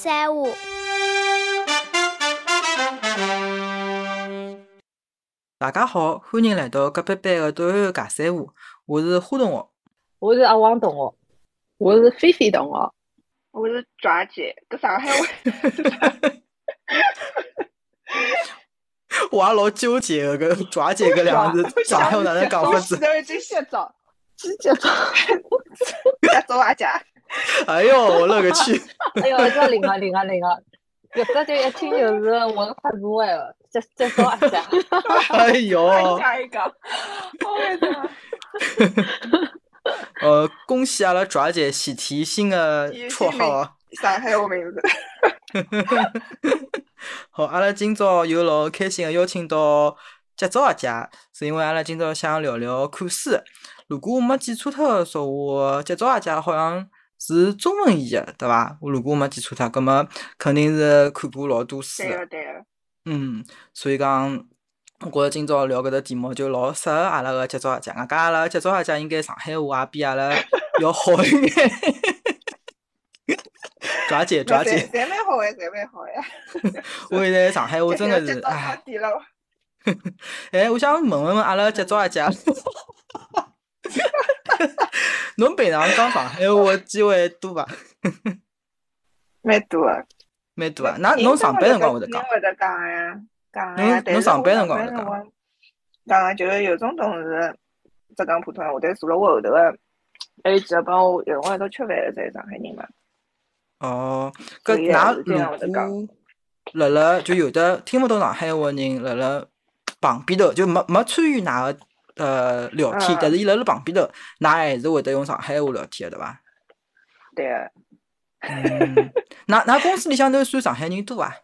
三五。大家好，欢迎来到隔壁班的短短尬三胡。我是花同学，我是阿王同学，我是菲菲同学，我是爪姐，搿上海话。我也老纠结的，搿抓姐搿两个字，上海话哪能讲法子？哎呦，我勒个去！哎呦，这灵啊灵啊灵啊！搿只就一听就是文化字外了，接接受一下。哎呦，下一个，好呀的。呃，恭喜阿拉爪姐喜提新的绰号啊！上海话名字。好，阿拉今朝又老开心的邀请到节奏阿姐，是因为阿拉今朝想聊聊看书。如果我没记错脱的说话，节奏阿姐好像是中文译的，对伐？我如果没记错脱，葛么肯定是看过老多书。对个对个。嗯，所以讲，我觉着今朝聊搿只题目就老适合阿拉个节奏阿姐。外加阿拉节奏阿姐应该上海话也比阿拉要好一点。抓紧抓紧，侪蛮好哎，侪蛮好哎。我现在上海话真的是哎。哎，我想问问问阿拉节奏阿姐，侬平常讲上海话机会多伐？蛮多啊，蛮多啊。那侬上班辰光会得讲？会得讲呀，讲呀。侬侬上班辰光会得讲？讲就是有种同事只讲普通话，但坐辣我后头个，还有几个帮我有辰光一道吃饭个，侪是上海人嘛。哦，搿㑚如果辣辣就有的听勿懂上海话人辣辣旁边头，就没没参与㑚个呃聊天，但是伊辣辣旁边头，㑚还是会得用上海话聊天的，对伐？对个。嗯，㑚㑚公司里向头算上海人多伐？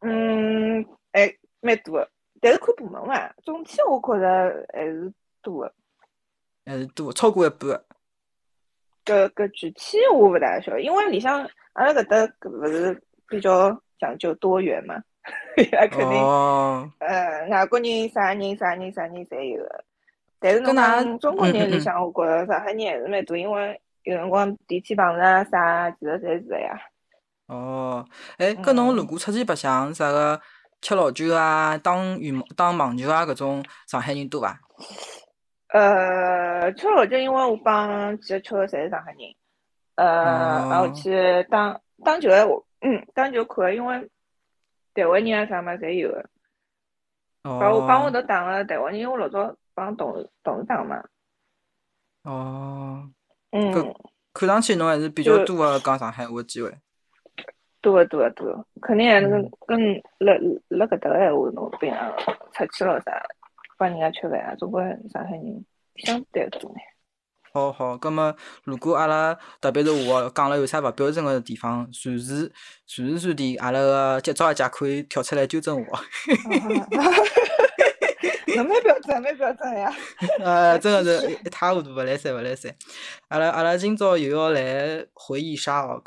嗯，还蛮多个，但是看部门伐，总体我觉着还是多个。还是多，超过一半个。搿搿具体我勿大晓得，因为里向阿拉搿搭搿勿是比较讲究多元嘛，伊拉 肯定，呃，外国人啥人啥人啥人侪有个。但是侬讲中国人里向，我觉着上海人还是蛮多，因为有辰光电梯碰着啥，其实侪是个呀。哦，哎，搿侬如果出去白相啥个吃老酒啊、打羽毛、打网球啊搿种，上海人多伐？呃，吃老酒，因为我帮几个吃的侪是上海人，呃，然后去打打球的，嗯，打球可以，因为台湾人啊啥么侪有的。哦。帮我帮我都打个台湾人，因为我老早帮同事同事打嘛。哦。嗯。看上去侬还是比较多的讲上海话机会。多个多个多个，肯定还是跟跟辣辣搿搭个闲话，侬平常出去了啥？帮人家吃饭啊，总归上海人相对多呢。好好，葛么如果阿拉特别是我讲了有啥勿标准个地方，随时随时随地阿拉个节奏阿姐可以跳出来纠正我。侬蛮标准，蛮标准呀。呃，真个是一塌糊涂，勿来三，勿来三。阿拉阿拉今朝又要来回忆杀哦，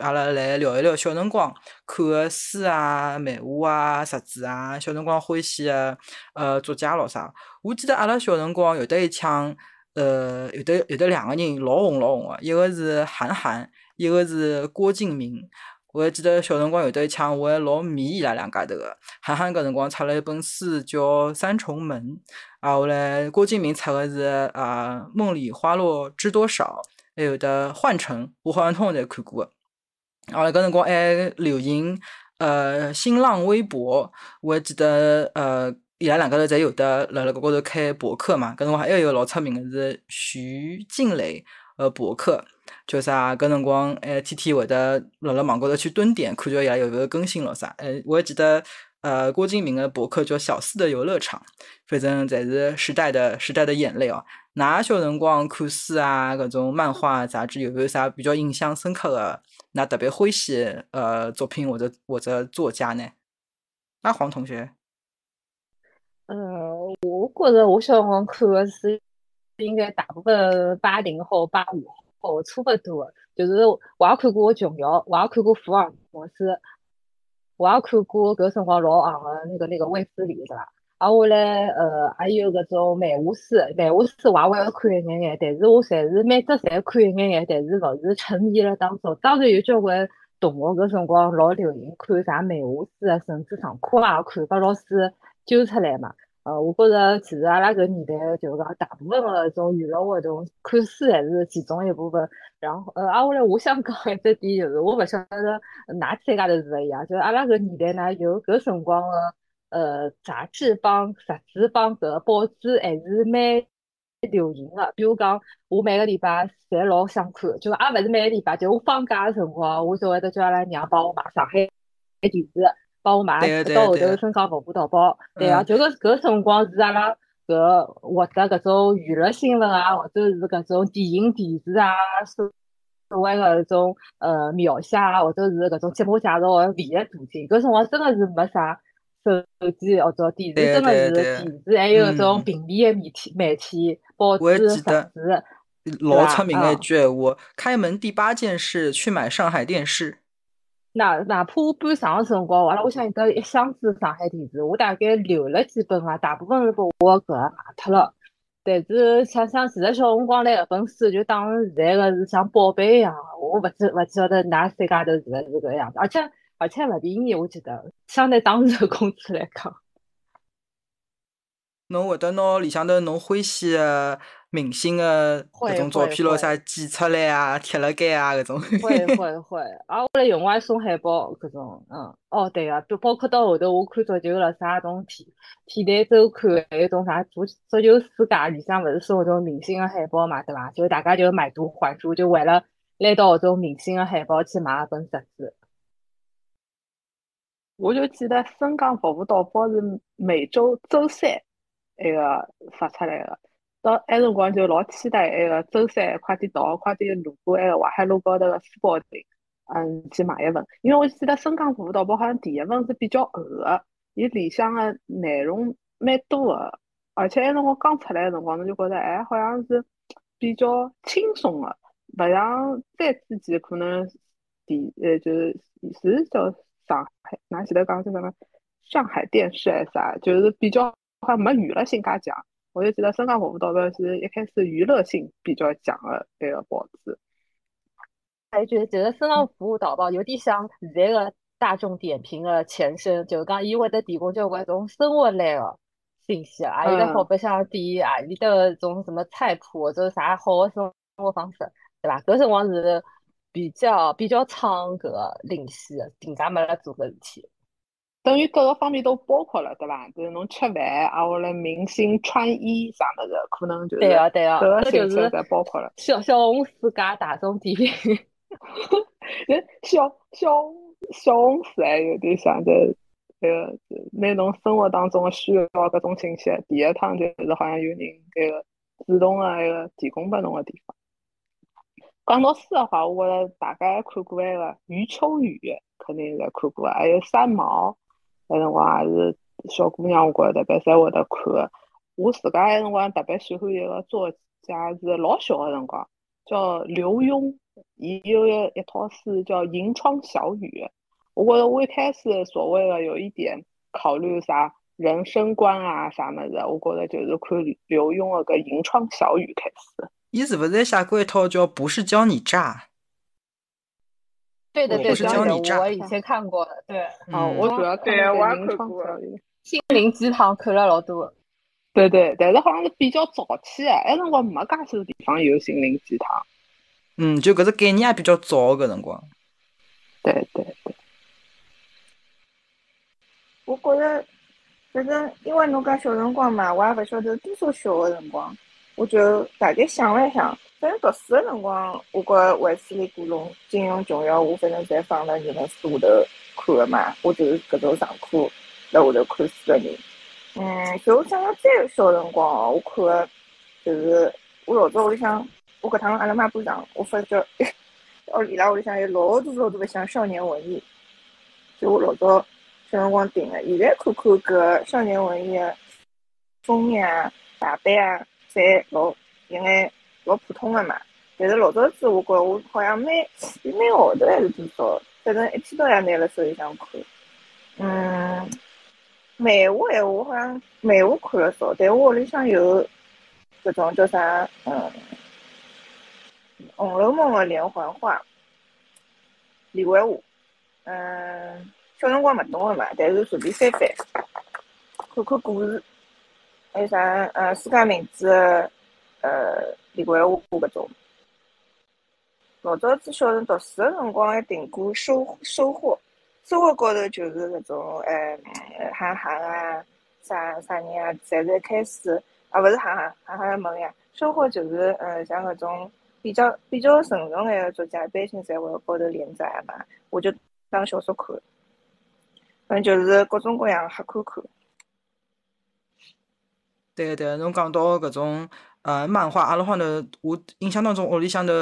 阿拉来聊一聊小辰光看个书啊、漫画啊、杂志啊，小辰光欢喜个呃作家咾啥。我记得阿拉小辰光有得一枪，呃，有得有得两个人老红老红个，一个是韩寒，一个是郭敬明。我还记得小辰光有得一枪，我还老迷伊拉两家头个。韩寒搿辰光出了一本书叫《三重门》，啊，后来郭敬明出个是啊《梦里花落知多少》，还有的《幻城》，我好像通通侪看过个。后来搿辰光还流行呃新浪微博，我还记得呃伊拉两家头侪有的辣辣搿高头开博客嘛。搿辰光还有一个老出名个是徐静蕾呃博客。叫啥？搿辰光还天天会得辣辣网高头去蹲点，看叫伊拉有没有更新了啥？哎，我还记得，呃，郭敬明的博客叫小四的游乐场，反正侪是时代的时代的眼泪哦。㑚小辰光看书啊，搿种漫画杂志有没有啥比较印象深刻的？㑚特别欢喜呃作品或者或者作家呢？阿黄同学，嗯，我觉着我小辰光看的书应该大部分八零后、八五后。差不多，就是我也看过琼瑶，我也看过福尔摩斯，我也看过搿辰光老红的那个那个卫斯理，对伐？啊，我来呃还有搿种漫画书，漫画书我也会看一眼眼，但是我侪是每只侪看一眼眼，但是勿是沉迷了当中。当然有交关同学搿辰光老流行看啥漫画书啊，甚至上课也看，把老师揪出来嘛。呃，我觉着其实阿拉搿年代就是讲大部分个种娱乐活动，看书还是其中一部分。然后，呃，挨下来我想讲一只点就是，我勿晓得㑚三家头是勿一样，就是阿拉搿年代呢，有搿辰光个呃杂志帮杂志帮搿报纸还是蛮流行个。比如讲，我每个礼拜侪老想看，就也勿是每个礼拜，就我放假个辰光，我就会得叫阿拉娘帮我买上海电视。帮我买，到后头深港服务淘宝，对啊，就搿搿辰光是阿拉搿获得搿种娱乐新闻啊，或者是搿种电影、电视啊，所所谓个搿种呃描写啊，或者是搿种节目介绍个唯一途径。搿辰光真个是没啥手机或者电视，真的是电视，还有搿种平面的媒体、媒体、报纸、杂志。老出名的一句闲话：开门第八件事，去买上海电视。哪哪怕我搬上个辰光，阿拉屋里向有得一箱子上海电视，我大概留了几本啊，大部分是被我搿卖脱了。但是想想，其实小辰光来搿本书，就当现在个是像宝贝一样。我勿知勿晓得哪三家头是勿是搿样子，而且而且勿便宜，我记得相对当时个工资来讲。侬会得拿里向头侬欢喜个明星的搿种照片咯，啥剪出来啊，贴辣盖啊，搿种。会会 会，啊，我来用我还送海报搿种，嗯，哦对个，就包括到后头我看足球了，啥种体体坛周刊，还有种啥足足球世界里向勿是送搿种明星的海报嘛，对伐？就大家就买椟还珠，就为了拿到搿种明星的海报去买一本杂志。我就记得深港服务淘宝是每周周三。那个发出来个，到埃辰光就老期待那个周三快点到，快点路过那个淮海路高头个书报亭，嗯，去买一份。因为我记得深港服务淘宝好像第一份是比较厚个，伊里向个内容蛮多个，而且埃辰光刚出来个辰光，侬就觉得哎，好像是比较轻松个，勿像再之前可能第呃就是是叫上海，哪记得讲叫什么上海电视还是啥，就是比较。好像没娱乐性介强，我就记得深港服务淘宝是一开始娱乐性比较强的那个报纸。还觉得觉得深港服务导报有点像现在的大众点评的前身，就是讲伊会得提供交关种生活类的信息，啊，有的好白相点啊，里的种什么菜谱或者啥好的生活方式，对吧？搿辰光是比较比较仓搿领先的，更加没了做搿事体。等于各个方面都包括了，对吧？就是侬吃饭啊，或者明星穿衣啥么子，可能就是对啊对啊，各个信息在包括了。小小红书加大众点评，小小小红书还有点像这这个那侬生活当中需要各种信息，第一趟就是好像有人这个主动的那个提供拨侬的地方。讲到书的话，我觉着大概看过那个余秋雨，肯定在看过，还有三毛。那辰光也是小姑娘，我觉着特别侪会得看。我自家那辰光特别喜欢一个作家，是老小个辰光，叫刘墉。伊有一套书叫《银窗小雨》。我觉着我一开始所谓的有一点考虑啥人生观啊啥么子，我觉着就是看刘墉个个《银窗小雨》开始。伊是勿是写过一套叫《不是教你诈》？对的，对的，我以前看过的，对，哦，我主要看《银窗小雨》，心灵鸡汤看了老多。对对，但是好像是比较早期的，那辰光没介许多地方有心灵鸡汤。嗯，就搿只概念也比较早个辰光。对对对。我觉着，反正因为侬讲小辰光嘛，我也勿晓得多少小个辰光，我就大概想了想。反正读书的辰光，我觉卫斯理古龙、金庸、琼瑶，我反正侪放辣人的书下头看的嘛。我就是搿种上课辣下头看书的人。嗯，就我想想再小辰光，我看的就是我老早屋里向，我搿趟阿拉妈搬上，我发觉哦，伊拉屋里向有老多老多个像少年文艺，就我老早小辰光订的。现在看看搿少年文艺的封面啊、大版啊，侪老有眼。老普通的嘛，但是老早子我觉我好像每每号头还是多少，反正一天到夜拿了手里向看。嗯，漫画闲话我好像漫画看了少，但我屋里向有搿种叫啥，嗯，《红楼梦》的连环画，连环画，嗯，小辰光勿懂个嘛，但是随便翻翻，看看故事，还有啥呃世界名著，呃连环画搿种。老早子小辰读书个辰光还听过收收获，收获高头就是搿种呃韩寒啊，啥啥人啊，侪是开始啊，勿是韩寒，韩寒没呀。收获就是呃像搿种比较比较成熟眼个作家，一般性侪会高头连载嘛，我就当小说看。反正就是各种各样瞎看看。对对，侬讲到搿种呃漫画，阿拉好呢我印象当中屋里向头。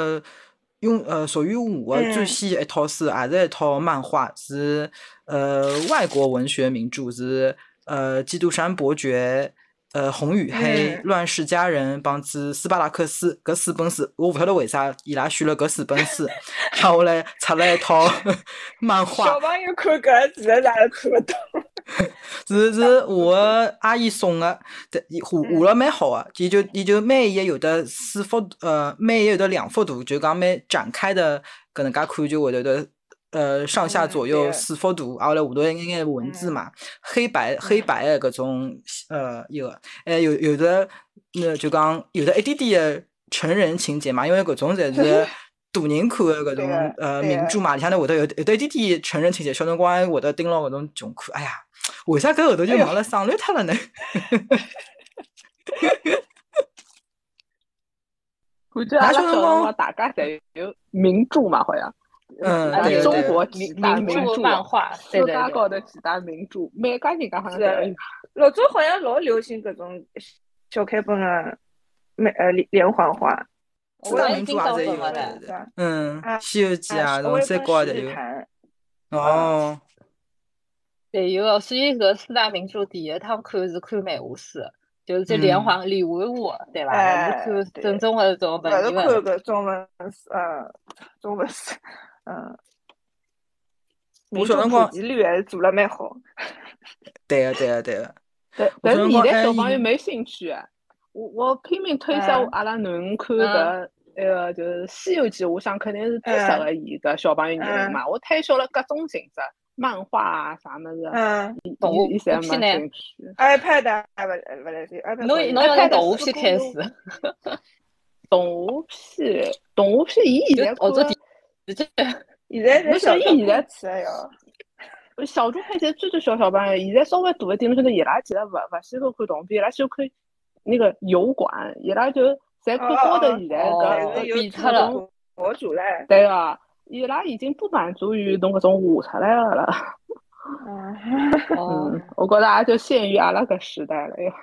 用呃，属于我最先一套书，还是一套漫画，是呃外国文学名著，是呃《基督山伯爵》、呃《红与黑》、《乱世佳人》帮子斯巴达克斯搿四本书，我勿晓得为啥伊拉选了搿四本书，后来出了一套 漫画。小朋友看搿，字实哪能看勿懂？是是我阿姨送的，这画画 了蛮好的，伊就伊就每一页有的四幅，呃，每一页有的两幅图，就讲每展开的搿能介看就会得得，呃，上下左右四幅图，后来下头一眼眼文字嘛，黑白黑白的搿种，呃，一个，哎，有有的那就讲有的一点点的成人情节嘛，因为搿种侪是 大人看的搿种呃名著嘛，里向头会得有有的一点点成人情节，小辰光会得盯牢搿种穷看，哎呀。为啥搿后头就忘了省略脱了呢？感觉阿拉小辰光大家侪有名著嘛，好像。嗯，中国几大名著漫画，世界高头几大名著，每家人家好像。老早好像老流行搿种小开本啊，每呃连连环画。四大名著也侪有的。嗯，《西游记》啊，种三国也有。哦。对，有个，所以搿四大名著第一趟看是看漫画书，就是这连环连环画，对伐？是看正宗的种文言文。是看搿中文书，嗯，中文书，嗯。我小辰光普及率还是做了蛮好。对个，对个，对个。但但是现在小朋友没兴趣，我我拼命推销阿拉囡看搿那个就是《西游记》，我想肯定是最适合伊个小朋友年龄嘛。我推销了各种形式。漫画啊，啥么子？嗯，动画片呢？iPad 还勿勿来塞，iPad。侬侬要从动画片开始。动画片，动画片，伊现在看，现在我小伊现在吃哟。小猪佩奇最最小小朋友，现在稍微大一点，侬晓得伊拉其实勿勿喜欢看动画片，伊拉喜欢看那个油管，伊拉就侪看高头现在搿比出了博主唻。对啊。伊拉已经不满足于侬搿种画出来个了，嗯，我觉着也就限于阿拉搿时代了哟。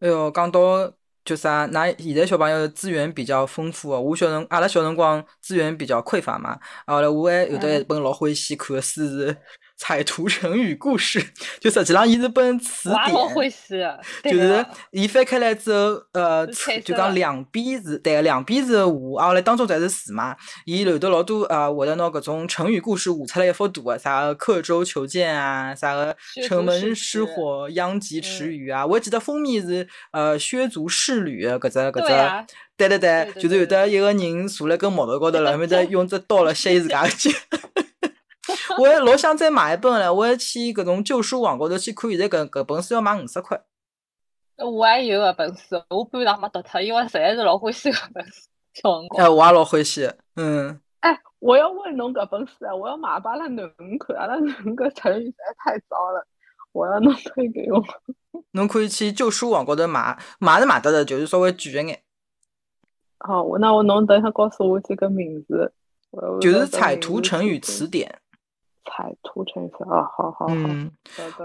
哎哟，讲到就啥，那现在小朋友资源比较丰富哦。我小辰，阿拉小辰光资源比较匮乏嘛，后来我还有得一本老欢喜看个书是。彩图成语故事，就实际上伊是本词典，就是伊翻开来之后，呃，就讲两边是，对，两边是画，啊来当中侪是字嘛。伊留得老多呃，会得拿搿种成语故事画出来一幅图啊，啥个刻舟求剑啊，啥个城门失火殃及池鱼啊。我还记得封面是呃削足适履搿只搿只，对对对，就是有的一个人坐辣根木头高头了，后面再用只刀来削伊自家个脚。我还老想再买一本嘞，我还去搿种旧书网高头去看，现在搿搿本书要卖五十块。我还有搿本书，我半场没读脱，因为实在是老欢喜搿本书。哎，我也老欢喜，嗯。哎，我要问侬搿本书啊，我要买拨阿拉囡恩看，阿拉囡恩搿成语实在太糟了，我要侬推给我。侬可以去旧书网高头买，买是买得的，就是稍微贵一眼。好，我那我侬等一下告诉我几个名字。就是彩图成语词典。彩图成语啊，好好好。嗯，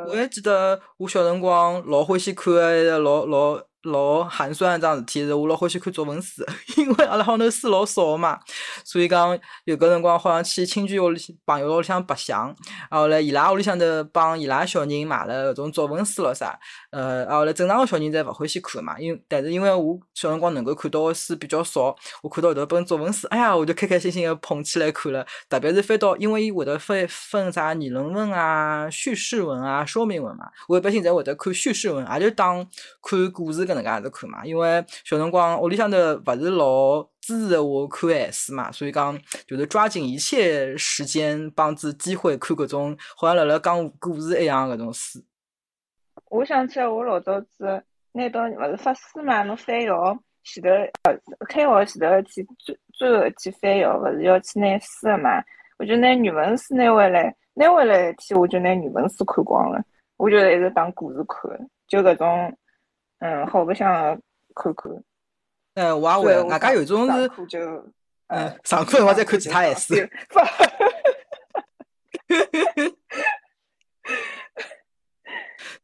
我还记得我小辰光老欢喜看个老老。老寒酸一桩事体是，我老欢喜看作文书，因为阿拉好头书老少嘛，所以讲有个辰光好像去亲戚屋里朋友屋里向白相，然后来伊拉屋里向头帮伊拉小人买了搿种作文书咯啥，呃，然后来正常个小人侪勿欢喜看嘛，因但是因为我小辰光能够看到个书比较少，我看到后头本作文书，哎呀，我就开开心心个捧起来看了，特别是翻到，因为伊会得分分啥议论文啊、叙事文啊、说明文嘛，我一般性侪会得看叙事文，也就当看故事搿。能介样子看嘛，因为小辰光屋里向头勿是老支持我看闲书嘛，所以讲就是抓紧一切时间帮子机会看搿种好像辣辣讲故事一样搿种书。我想起来，我老早子拿到勿是发书嘛，侬翻校前头呃开学前头去最最后一天翻校，勿是要去拿书个嘛？我就拿语文书拿回来，拿回来一天我就拿语文书看光了，我就一直当故事看，就搿种。嗯，好不想看看。呃，我也会，外加有种是，就嗯，上课我再看其他颜色。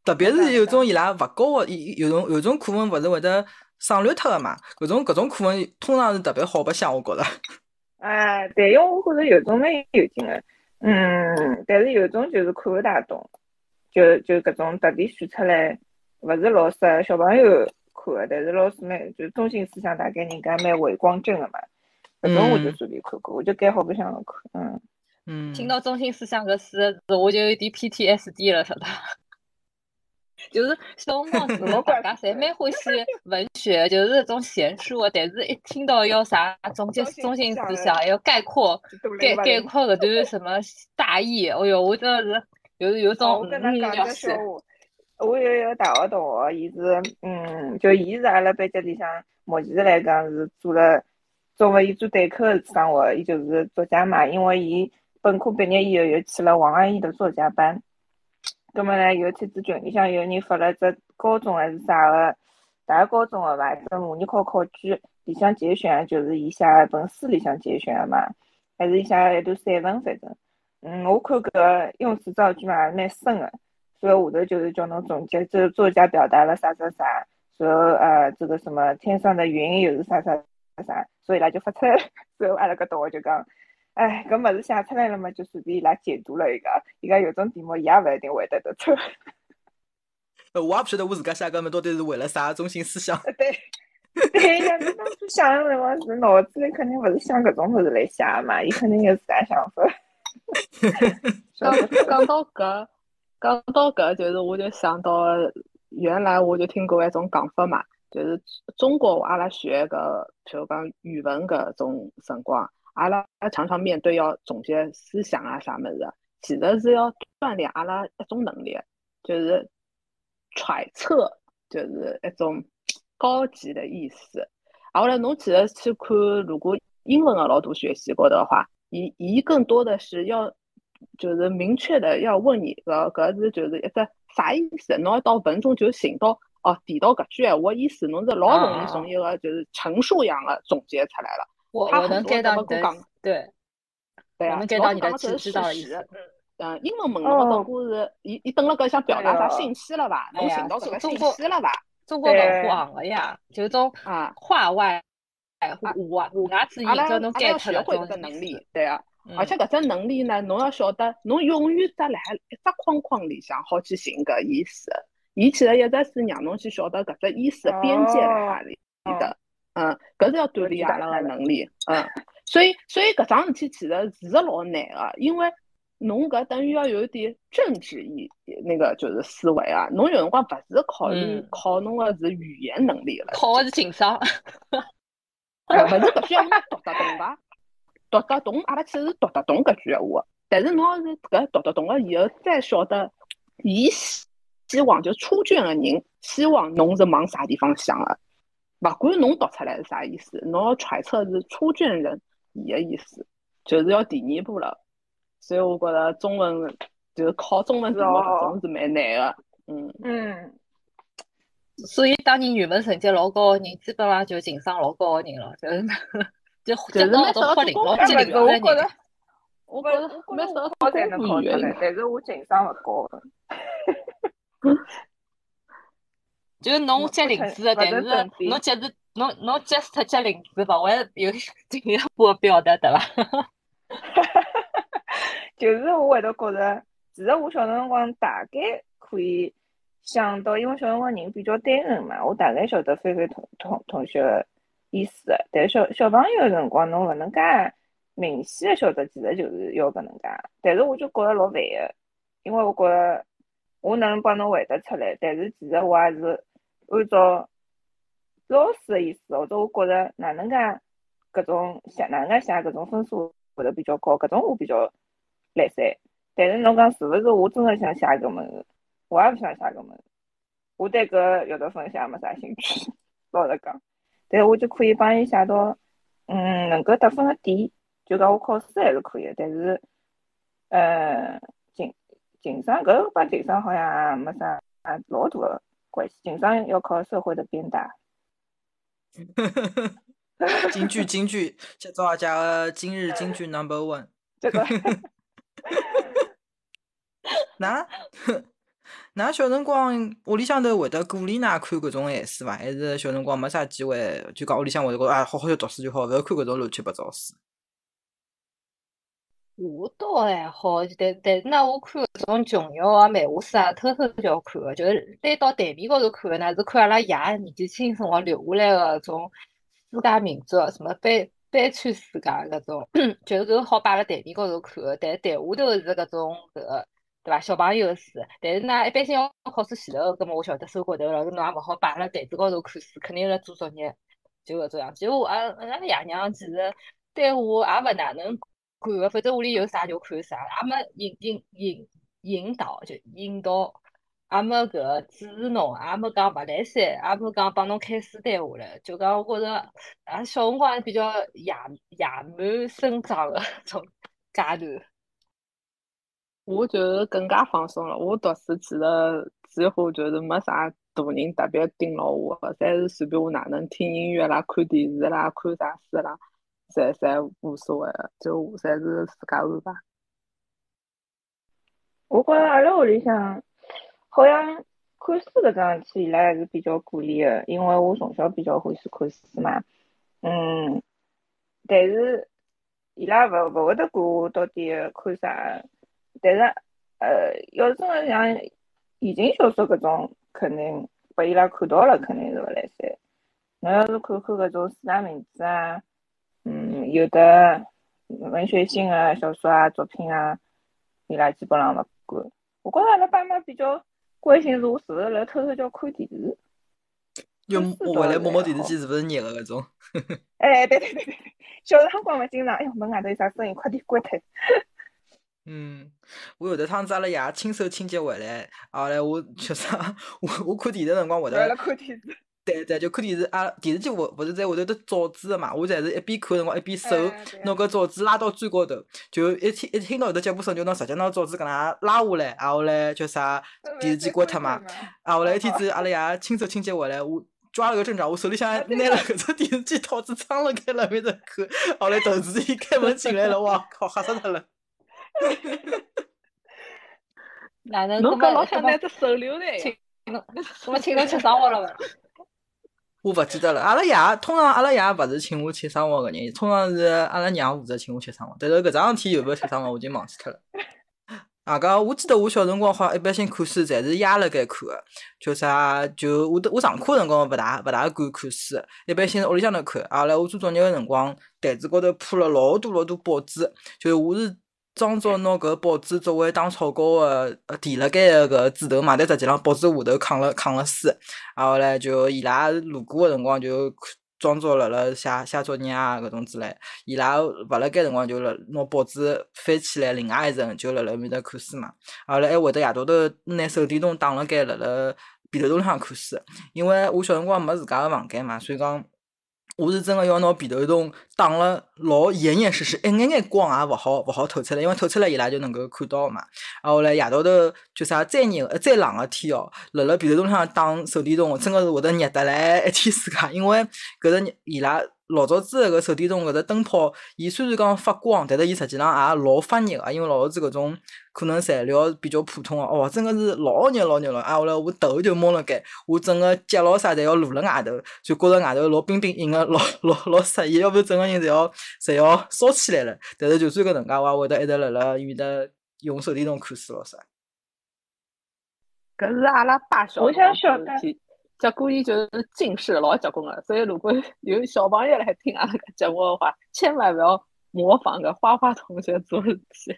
特别是有种伊拉勿教的，有有种有种课文勿是会得省略脱的嘛？搿种搿种课文通常是特别好白相，我觉着。哎，对，因为我觉着有种蛮有劲的，嗯，但是有种就是看勿大懂，就就搿种特地选出来。勿是老师小朋友看的，但是老师蛮就是中心思想大概人家蛮伟光正的嘛，搿种我就随便看看，我就该好白相了看，嗯嗯。听到中心思想搿四个字，我就有点 PTSD 了，晓得就是小辰光是我大家侪蛮欢喜文学，就是种闲书的，但是一听到要啥 总结中心思想，要概括概概括搿段 什么大意，哎哟，我真的是有有种嗯要死。我有一个大学同学，伊是，嗯，就伊是阿拉班级里向，目前来讲是做了，作为伊做对口的生活，伊就是作家嘛。因为伊本科毕业以后又去了王安忆的作家班。葛末呢，有一天子群里向有人发了只高中还是啥个，大概高中的吧，只模拟考考卷里向节选，就是伊写一本书里向节选的嘛，还是伊写一段散文，反正，嗯，我看搿用词造句嘛，蛮深的。所以下头就是叫侬总结，这作家表达了啥啥啥，说呃这个什么天上的云又是啥啥啥，所以伊拉就发出来了。所以阿拉搿同学就讲，哎，搿物事写出来了嘛，就随便伊拉解读了一个，伊讲有种题目伊也勿一定会得得出。呃，我也不晓得我自家写搿么到底是为了啥中心思想。对，对呀，侬当初想的辰光是脑子里肯定勿是想搿种物事来写嘛，伊肯定有自家想法。讲讲到搿。讲到搿，就是我就想到，原来我就听过一种讲法嘛，就是中国阿拉学个，譬如讲语文搿种辰光，阿拉常常面对要总结思想啊啥么子，其实是要锻炼阿拉一种能力，就是揣测，就是一种高级的意思。后来侬其实去看，如果英文的老多学习过的话，伊伊更多的是要。就是明确的要问你，搿搿是就是一只啥意思？侬要到文中就寻到哦，提到搿句闲话意思，侬是老容易从一个就是陈述样的总结出来了。我我能 get 到你的对，对啊，能 get 到你的知道的意思。嗯，英文问侬个故事，伊伊等了搿想表达啥信息了伐？侬寻到搿个信息了伐？中国文化行了呀，就种啊话外话话外之意，叫侬 get 到搿个能力，对啊。而且搿只能力呢，侬要晓得，侬永远只辣海一只框框里向好去寻搿意思。伊其实一直是让侬去晓得搿只意思的边界辣何里的。嗯，搿是要锻炼阿拉个能力。嗯，所以所以搿桩事体其实是老难个，因为侬搿等于要有一点政治意那个就是思维啊。侬有辰光勿是考虑考侬个是语言能力了，考个是情商。勿是 搿需要侬读得懂伐？读得懂，阿拉其实读得懂搿句闲话，但是侬要是搿读得懂了以后，再晓得，伊希望就出卷的人希望侬是往啥地方想的，勿管侬读出来是啥意思，侬要揣测是出卷人伊的意思，就是要第二步了。所以我觉着中文就是考中文题目搿种是蛮难的，嗯嗯。所以当年语文成绩老高的人，基本上就情商老高的人了，就是。就就是那种活灵活现的人。我觉着，我觉得没什么好才能考出来，但是我情商勿高的。就是侬接零子的，但是侬接是侬侬 just 接零子，勿会有进一步的 表达，对伐？就是我会得觉着，其实我小辰光大概可以想到，因为小辰光人比较单纯嘛，我大概晓得菲菲同同同学。意思，但小小朋友辰光侬勿能介明显的晓得，其实就是要搿能介。但是我就觉着老烦个，因为我觉着我能帮侬回答出来，但是其实我也是按照老师的意思，或者我觉着哪能介搿种写哪能介写搿种分数会得比较高，搿种我比较来塞。但是侬讲是勿是我真的想写搿门事，我也勿想写搿门事。我对搿阅读分析也没啥兴趣，老实讲。但我就可以帮伊写到，嗯，能够得分个点，就讲我考试还是可以。但是，呃，情情商搿帮情商好像没啥老大个关系。情商要靠社会的鞭打。京剧，京剧，介绍一下今日京剧 Number One。这个。那，那小辰光屋里向头会得鼓励㑚看搿种闲书伐？还是小辰光没啥机会？就讲屋里向会得讲啊，好好要读书就好，勿要看搿种乱七八糟书。我倒还好，但但是呢，我看搿种琼瑶啊、漫画书啊，偷偷叫看个，就是拿到台面高头看个呢，是看阿拉爷年纪轻辰光留下来个种世界名著，什么悲悲惨世界搿种，就是搿好摆辣台面高头看个，但台下头是搿种搿个。对伐？小朋友书，但是呢，一般性要考试前头，葛末我晓得收骨头了，侬也勿好摆辣台子高头看书，肯定辣做作业，就搿种样。其实我阿拉爷娘其实对我也勿哪能管个，反正屋里有啥就看啥，也没引引引引导，就引导，也没搿指示侬，也没讲勿来三，也没讲帮侬开书单下来，就讲我觉着啊，小辰光比较野野蛮生长个种阶段。我就是更加放松了。我读书其实几乎就是没啥大人特别盯牢我，侪是随便我哪能听音乐啦、看电视啦、看啥书啦，侪侪无所谓的，就侪是自家安排。我觉着阿拉屋里向好像看书搿桩事体，伊拉还是比较鼓励的，因为我从小比较欢喜看书嘛。嗯，但是伊拉勿勿会得管我到底看啥。但是，呃，要真的像言情小说搿种，肯定拨伊拉看到了，肯定是勿来三。侬要是看看搿种四大名著啊，嗯，有的文学性的小说啊、作品啊，伊拉基本上勿管。我觉着阿拉爸妈比较关心是我是勿是辣偷偷叫看电视。就回来摸摸电视机是勿是热的搿种？哎，对对对对对，小辰光嘛经常，哎哟，门外头有啥声音，快点关脱。嗯，我有的趟子阿拉爷亲手清洁回来，后来我确 实，我我看电视辰光会得，对对，就看电视啊，电视机勿勿是在下头得罩子的嘛，我侪是一边看辰光一边手拿个罩子拉到最高头，就一听一听到有的脚步声，就拿直接拿罩子搿能拉下来，啊后来叫啥电视机关脱嘛，啊后来一天子阿拉爷亲手清洁回来，我抓了个正着，我手里向拿了搿只电视机套子撑了开了面头看，后来同事一开门进来了，哇靠，吓死他了。哪能？侬搿老想拿只手榴弹？请侬，我请侬吃生活了伐？我勿记得了。阿拉爷通常阿拉爷勿是请我吃生活个人，通常是阿拉娘负责请我吃生活。但是搿桩事体有勿有吃生活，我已经忘记脱了。啊，搿我记得我小辰光好一般性看书侪是压辣盖看个，叫啥？就我我上课辰光勿大勿大敢看书，一般性屋里向头看。后来我做作业个辰光，台子高头铺了老多老多报纸，就是我是。装作拿搿报纸作为打草稿个呃垫辣盖个搿纸头嘛，但实际上报纸下头扛了扛了书，然后嘞就伊拉路过个辰光就装作辣辣写写作业啊搿种之类，伊拉勿辣盖辰光就辣拿报纸翻起来另外一层就辣辣面搭看书嘛，后来还会得夜到头拿手电筒打辣盖辣辣被头洞上看书，因为我小辰光没自家个房间嘛，所以讲。我是真个要拿被头洞打了老严严实实，一眼眼光也勿好勿好透出来，因为透出来伊拉就能够看到嘛。然后来夜到头就啥再热呃再冷个天哦，辣辣被头洞上打手电筒，真个是会得热得来一天世界，因为搿个伊拉。老早子个手电筒搿只灯泡，伊虽然讲发光，但是伊实际上也老发热个，因为老早子搿种可能材料比较普通个，哦，真个是老热老热了。啊，后来我头就摸辣盖，我整个脚咯啥侪要露辣外头，就觉着外头老冰冰硬个，老 老老适意，要不整个人侪要侪要烧起来了。但是就算搿能介，我也会得一直辣辣面搭用手电筒看书咯啥。搿是阿拉爸小我想晓得。结果伊就是近视老结棍个，所以如果 有小朋友来听阿拉个节目的话，千万勿要模仿个花花同学做事体。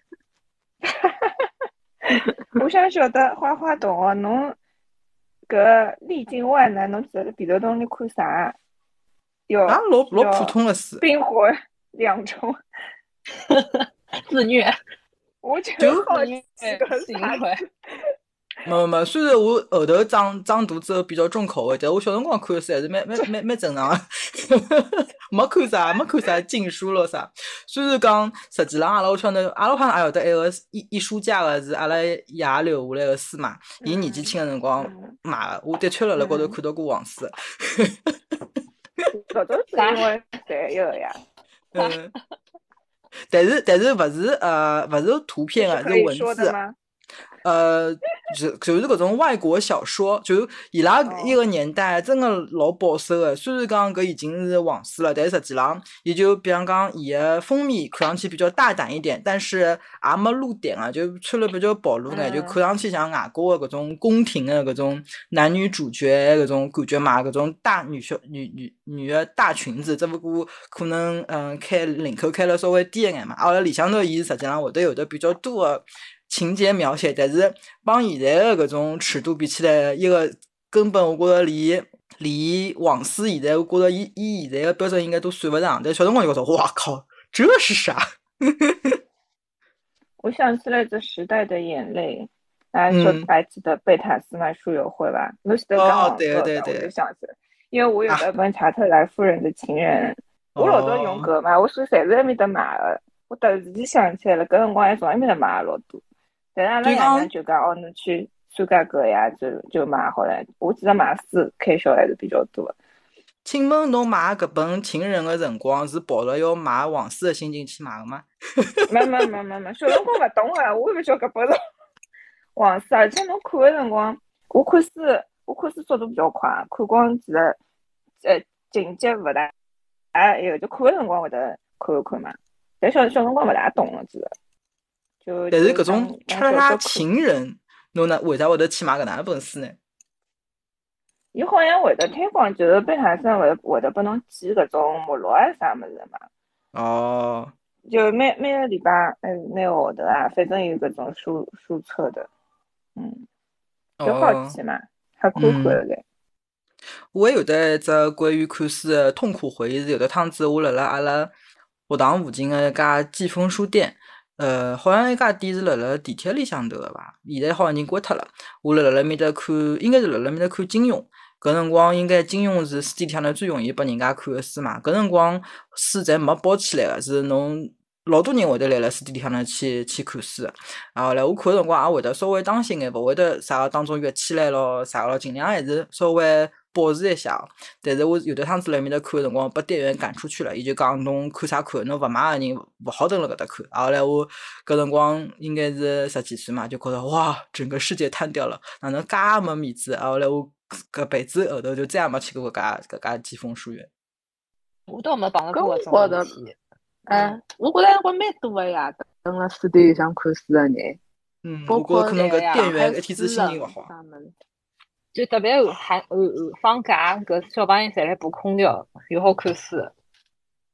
我想晓得花花同学，侬搿历经万难，侬坐辣鼻头洞里看啥？有啊，老老普通的书，冰火两重，自虐，我就好奇个行为。没没没，虽然我后头长长大之后比较重口味，但我小辰光看书还是蛮蛮蛮蛮正常的，没看啥没看啥禁书了啥。虽然讲实际浪阿拉屋里向头，阿拉好像也有得一个一一书架个是阿拉爷留下来个书嘛，伊年纪轻个辰光买个，我的确辣辣高头看到过黄书。搿种是因为侪有呀。嗯，但是但是勿是呃勿是图片啊，是文字。呃，就就是搿种外国小说，就伊拉一个年代真个老保守个。虽然讲搿已经是往事了，但实际浪，也就比方讲，伊个封面看上去比较大胆一点，但是也没露点啊，就穿了比较暴露眼，就看上去像外国个搿种宫廷个搿种男女主角搿种感觉嘛，搿种大女小女女女个大裙子，只不过可能嗯开领口开了稍微低一眼嘛。阿拉里向头伊实际上会得有的比较多个。情节描写，但是帮现在的搿种尺度比起来，一个根本我觉着离离往事现在，我觉着以以现在的标准应该都算不上。但小辰光就觉着，哇靠，这是啥？我想起来这时代的眼泪，大家说还记得贝塔斯曼书友会吧？我记得刚好对对对，我就想起来，因为我有的本查特莱夫人的情人，我老早用过嘛，我书侪是埃面搭买的，我突然间想起来了，搿辰光还从埃面搭买老多。但是阿拉爷娘就讲哦，侬去参加搿呀，就就买好了。我记得买书开销还是比较多。请问侬买搿本《情人》的辰光是抱着要买王书的心情去买的吗？没没没没没，小辰光勿懂啊，我也勿晓得搿本是王书，而且侬看的辰光，我看书，我看书速度比较快，看光其实呃情节勿大，哎有就看的辰光会得看一看嘛。但小小辰光勿大懂了，其实。但是搿种叉叉情人，侬呢？为啥会得去买搿能本书呢？伊好像会得推广，就是贝塔森会会得拨侬寄搿种目录啊啥物事嘛。哦。就每每个礼拜，嗯，每个号头啊，反正有搿种书书册的，嗯，就好奇嘛，还看看嘞。我也有得一只关于看书的痛苦回忆，是有的趟子我辣辣阿拉学堂附近的一家季风书店。呃，好像一家店是辣辣地铁里向头个伐？现在好像已经关脱了。我辣辣辣面搭看，应该是辣辣面搭看金庸。搿辰光应该金庸是书店里向头最容易拨人家看个书嘛。搿辰光书侪没包起来个，是侬老多人会得来辣书店里向头去去看书。然后来我看个辰光也会得稍微当心眼，勿会得啥个当中跃起来咯啥个咯，尽量还是稍微。保持一下，但是我有的趟子来面搭看的辰光，被店员赶出去了，伊就讲侬看啥看，侬勿买的人勿好蹲辣搿搭看。后来我搿辰光应该是十几岁嘛，就觉着哇，整个世界瘫掉了，哪能介没面子？后来我搿辈子后头就再也没去过搿家搿家季风书院。我倒没碰到过搿种事体。哎，我觉着还蛮多个呀，蹲辣书店里向看书个人。嗯，不过可能搿店员一天子心情勿好。就特别寒寒放假，搿小朋友侪来补空调，又好看书。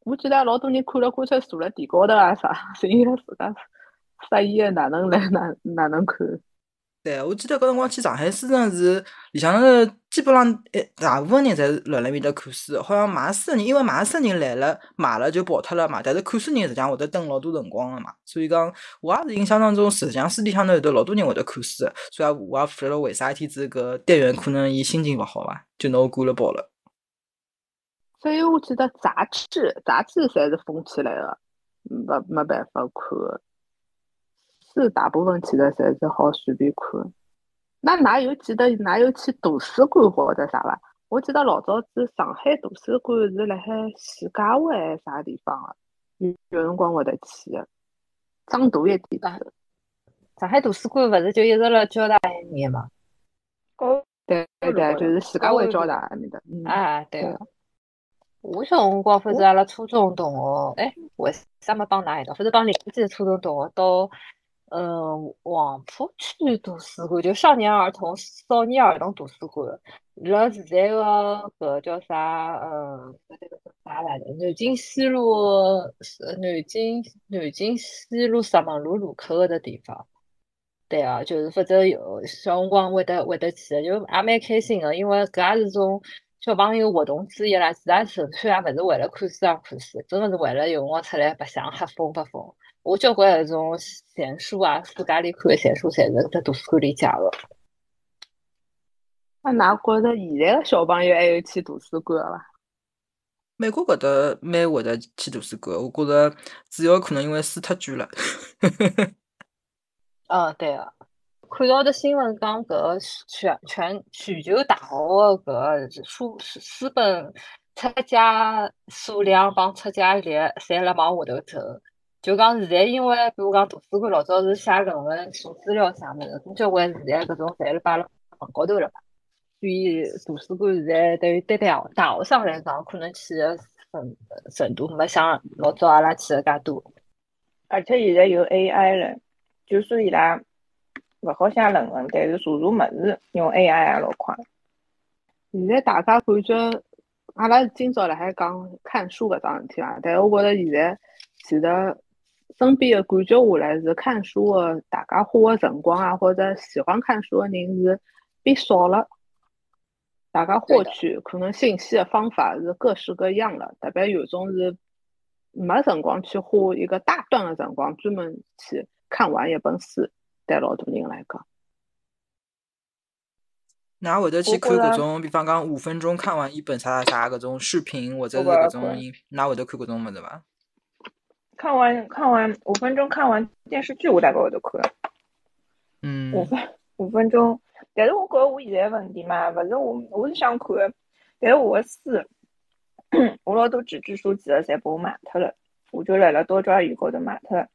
我记得老多人看了，干脆坐辣地高头啊啥，寻一个自家适意的，哪能来哪哪能看。对，我记得搿辰光去上海书城是里向头基本上一大部分人侪是辣辣面搭看书，好像买书人，因为买书人来了买了就跑脱了嘛。但是看书人实际上会得等老多辰光个嘛，所以讲我也是印象当中，实际上书店里向头有老多人会得看书，所以我也不晓得为啥一天子搿店员可能伊心情勿好伐，就拿我赶了跑了。所以我记得杂志杂志侪是封起来个，没没办法看。是大部分其实侪是好随便看。那哪有记得哪有去图书馆或者啥伐？我记得老早子上海图书馆是辣海徐家汇啥地方个，有有辰光会得去个，长大一点的。上海图书馆勿是就一直辣交大埃面嘛？哦，对对对，就是徐家汇交大埃面的。啊，对。我小辰光，反正阿拉初中同学，哎，为啥没帮㑚一道？反正帮邻居的初中同学到。嗯，黄浦区图书馆就少年儿童、少年儿童图书馆，辣现在个搿叫啥？嗯，搿个叫啥来着？南京西路，南京南京西路石门路路口搿个地方。对啊，就是反正有小辰光会得会得去，就也蛮开心个，因为搿也是种小朋友活动之一啦，其他纯粹也勿是为了看书而看书，真个是为了用我出来白相瞎疯发疯。我交关搿种闲书啊，自家里看的闲书，侪是在图书馆里借的。那㑚觉着现在的小朋友还有去图书馆伐？美国搿搭蛮会得去图书馆，我觉着主要可能因为书太贵了。嗯，对个。看到的新闻讲，搿全全全球大学的搿书书本出价数量帮出价率侪辣往下头走。就讲现在，因为比如讲图书馆老早是写论文、查资料啥物事，交关现在搿种侪是摆辣网高头了嘛。所以图书馆现在对于对大大学生来讲，可能去的程程度没像老早阿拉去的介多。而且现在有 AI 了，就算伊拉。勿好写论文，但是查查物事用 AI 也老快。现在大家感觉，阿拉今朝辣海讲看书搿桩事体嘛，但是我觉着现在其实身边的感觉下来是看书的，大家花的辰光啊，或者喜欢看书的人是变少了。大家获取可能信息的方法是各式各样的，特别有种是没辰光去花一个大段的辰光专门去看完一本书。对老多人来讲，哪会得去看搿种，比方讲五分钟看完一本啥啥啥搿种视频，或者是搿种音，哪会得看搿种么子伐？看完看完五分钟看完电视剧，我大概我都看。嗯。五分五分钟，但是我觉着我现在问题嘛，勿是我我是想看，但是我的书，我老多纸质书其实侪拨我卖脱了，我就辣辣多抓鱼高头卖脱了。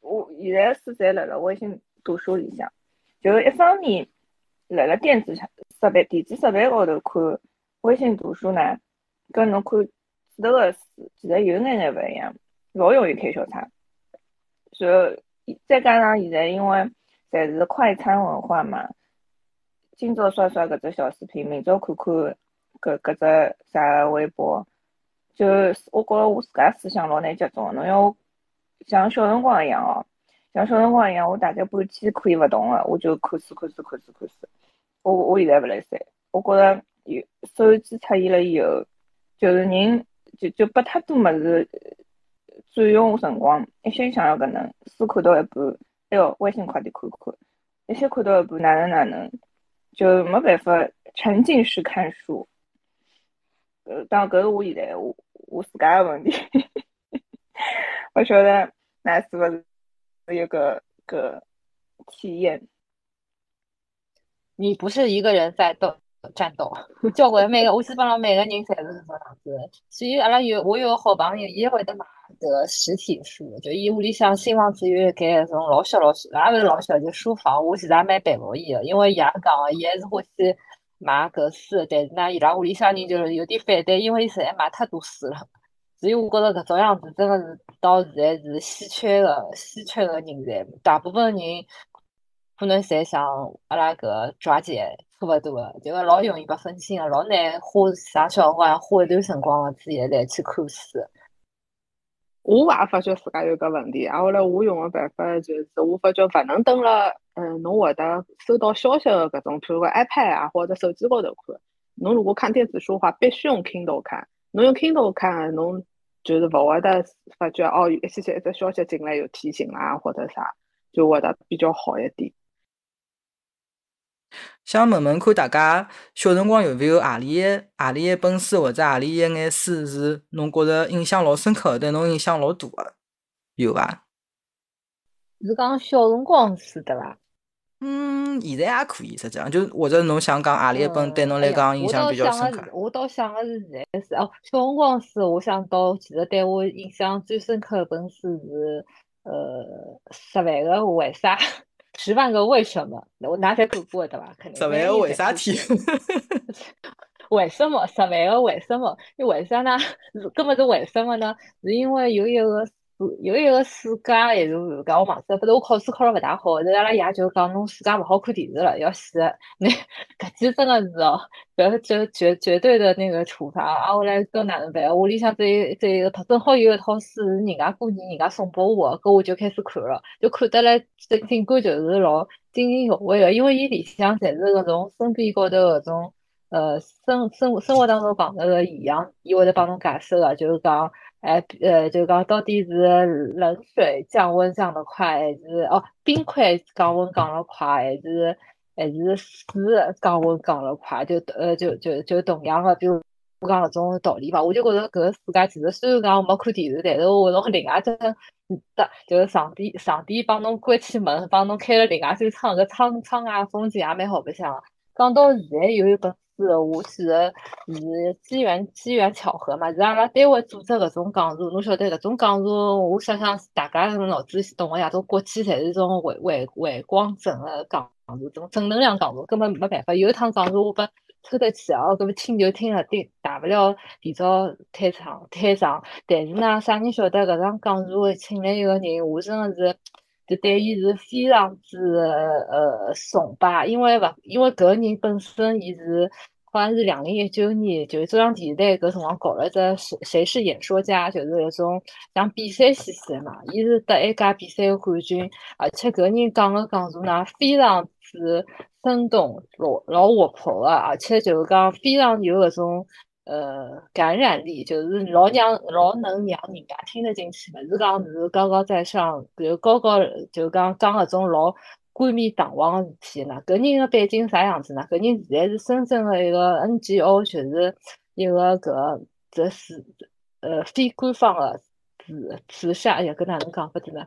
我现在书侪来了微信。读书里向，就一方面，来了电子设备、电子设备高头看微信读书呢，跟侬看纸头个书，其实有眼眼勿一样，老容易开小差。然后再加上现在因为侪是快餐文化嘛，今朝刷刷搿只小视频，明朝看看搿搿只啥微博，就我觉着我自家思想老难集中，侬要像小辰光一样哦。像小辰光一样，我大概半天可以勿动个，我就看书、看书、看书、看书。我我现在勿来三，我觉着有手机出现了以后，就是人就就拨太多物事占用辰光，一心想要搿能书看到一半，哎哟，微信快点看看，一些看到一半哪能哪能，就没办法沉浸式看书。呃，当然搿是我现在我我自家个问题，我晓得那是勿是？有个个体验，你不是一个人在斗战斗，交关每个我基本上每个人侪是搿种样子。所以阿拉有我有个好朋友，伊也会得买个实体书，就伊屋里向新房子有盖那种老小老小，也勿是老小，就书房。我其实也蛮佩服伊个，因为伊也讲，伊还是欢喜买搿书，但是呢，伊拉屋里向人就是有点反对，因为伊实在买太多书了。所以我觉着搿种样子真的是到现在是稀缺的、稀缺的人才。大部分人可能侪像阿拉搿抓姐差勿多个，就个老容易被分心个，老难花啥小辰光花一段辰光个注意力去看书。我也发觉自家有个问题，啊，后来我用个办法就是，我发觉勿能登了，嗯，侬会得收到消息个搿种，譬如个 iPad 啊或者手机高头看。侬如果看电子书的话，必须用 Kindle 看。侬用 Kindle 看，侬就是勿会得发觉哦，一些些一只消息进来有提醒啦，或者啥，就会得比较好一点。想问问看，大家小辰光有没有何里一何里一本书或者何里一眼书是侬觉着印象老深刻，对侬影响老大个？有伐？是讲小辰光书对伐？嗯，现在也可以，实际上就或者侬想讲何里一本对侬来讲印象比较深刻？我倒想的是现在是哦，小辰光书，我想到其实对我印象最深刻一本书是呃十万个为啥，十万个为什么？我哪才看过的吧？肯定。十万个为啥体？为什么？十万个为什么？你为啥呢？根本是为什么呢？是因为有一个。有一个暑假，也是讲我忘记了，不是我考试考了勿大好，然后阿拉爷就讲侬暑假勿好看电视了，要死。那 搿记真的是哦，搿绝绝绝对的那个处罚啊！后来搿哪能办？屋里向这这一个套正好有一套书，人家过年人家送拨我，搿我就开始看了，就看得来尽尽管就是老津津有味个，因为伊里向侪是搿种身边高头搿种呃生生生活当中碰到个现象，伊会得帮侬解释个，就是讲，哎，呃，就讲到底是冷水降温降得快，还是哦冰块降温降得快，还是还是水降温降得快？就呃就就就同样个，比如讲搿种道理吧。我就觉着搿个世界其实虽然讲我没看电视，但是我从另外只的，就是上帝上帝帮侬关起门，帮侬开了另外一扇窗，搿窗窗外风景也蛮好白相。讲到现在有一本是，我其实是机缘机缘巧合嘛，是阿拉单位组织搿种讲座。侬晓得搿种讲座，我想想大家脑子动个呀，种国际侪是种回回回光正个讲座，种正能量讲座，根本没办法。有一趟讲座我把抽得起哦，搿么听就听了，对，大不了提早退场退场。但是呢，啥人晓得搿场讲座请来一个人，我真的是。就对伊是非常之呃崇拜，因为勿，因为搿个人本身伊是好像是两零一九年，就是中央电视台搿辰光搞了只谁谁是演说家，就是那种像比赛似的嘛。伊是得一届比赛个冠军，而且搿个人讲个讲座呢，非常之生动，老老活泼个，而且就是讲非常有搿种。呃，感染力就是老让老能让人家听得进去，勿是讲是高高在上，就高高就讲讲搿种老冠冕堂皇个事体呢。搿人个背景啥样子呢？搿人现在是深圳个一个 NGO，就是一个搿这是呃非官方个慈慈善，哎呀，搿哪能讲法子呢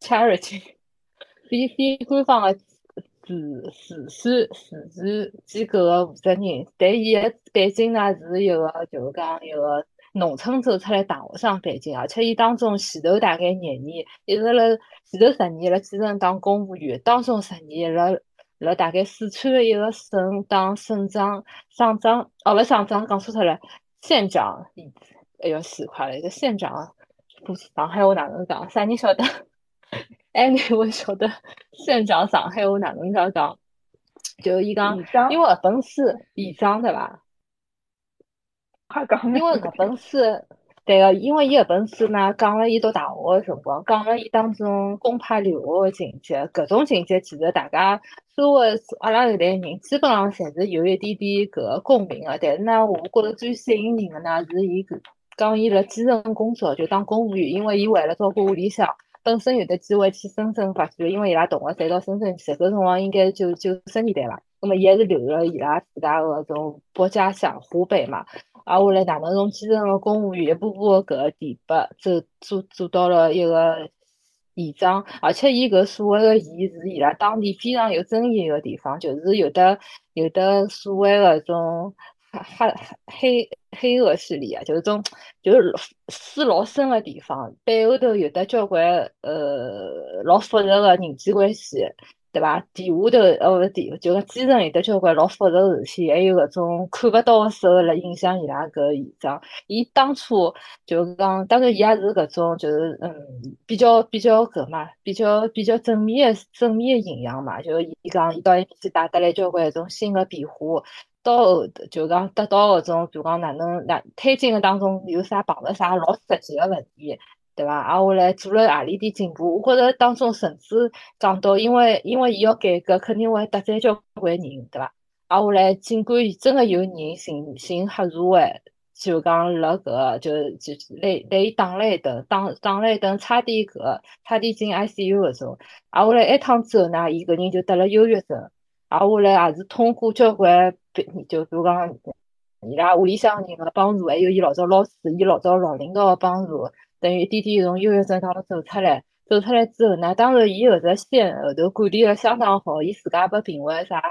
？Charity，非非官方个。慈慈善慈善机构个负责人，但伊个背景呢是一个，就是讲一个农村走出来大学生背景，而且伊当中前头大概廿年，一直辣前头十年辣基层当公务员，当中十年辣辣大概四川个一个省当省长、省长，哦勿省长，讲错脱了，县长，哎哟，死快了，一个县长，不上海话哪能讲？啥人晓得？哎，你我晓得县长上海话哪能讲讲？就伊讲，因为搿本书县长对伐？因为搿本书，对个，因为伊搿本书呢，讲了伊读大学个辰光，讲了伊当中公派留学个情节，搿种情节其实大家稍微阿拉搿代人基本上侪是有一点点搿个共鸣个。但是呢，我觉着最吸引人个呢是伊搿讲伊辣基层工作就当公务员，因为伊为了照顾屋里向。本身有的机会去深圳发展，因为伊拉同学侪到深圳去，搿辰光应该就九十年代伐。那么伊还是留了伊拉自家个种国家乡湖北嘛。啊，后来哪能从基层个公务员一步步搿个提拔，走做做到了一个县长，而且伊搿所谓个县是伊拉当地非常有争议个地方，就是有的有的所谓个种。黑黑黑恶势力啊，就是种就是水老深的地方，背后头有的交关呃老复杂的人际关系，对伐？地下头呃不地，就是基层有的交关老复杂事体，还有搿种看不到的手来影响伊拉搿现状。伊当初就讲，当然伊也是搿种就是嗯比较比较搿嘛，比较比较正面的正面的形象嘛。就伊讲，伊到埃面去带得来交关一种新的变化。到后头就讲得到搿种，就讲哪能哪推进个当中有啥碰着啥老实际个问题，对伐？啊，后来做了何里点进步？我觉着当中甚至讲到，因为因为伊要改革，肯定会得罪交关人，对伐？啊，后来尽管真个有人寻寻黑社会，就讲辣搿就就来来伊打了一顿，打打了一顿，差点搿差点进 ICU 搿种。啊，后来一趟之后呢，伊搿人就得了忧郁症。啊，后来也是通过交关。就比如讲，伊拉屋里向人个帮助，还有伊老早老师、伊老早老领导个帮助，等于一点点从忧郁症当中走出来。走出来之后呢，当然伊后只县后头管理了相当好，伊自家被评为啥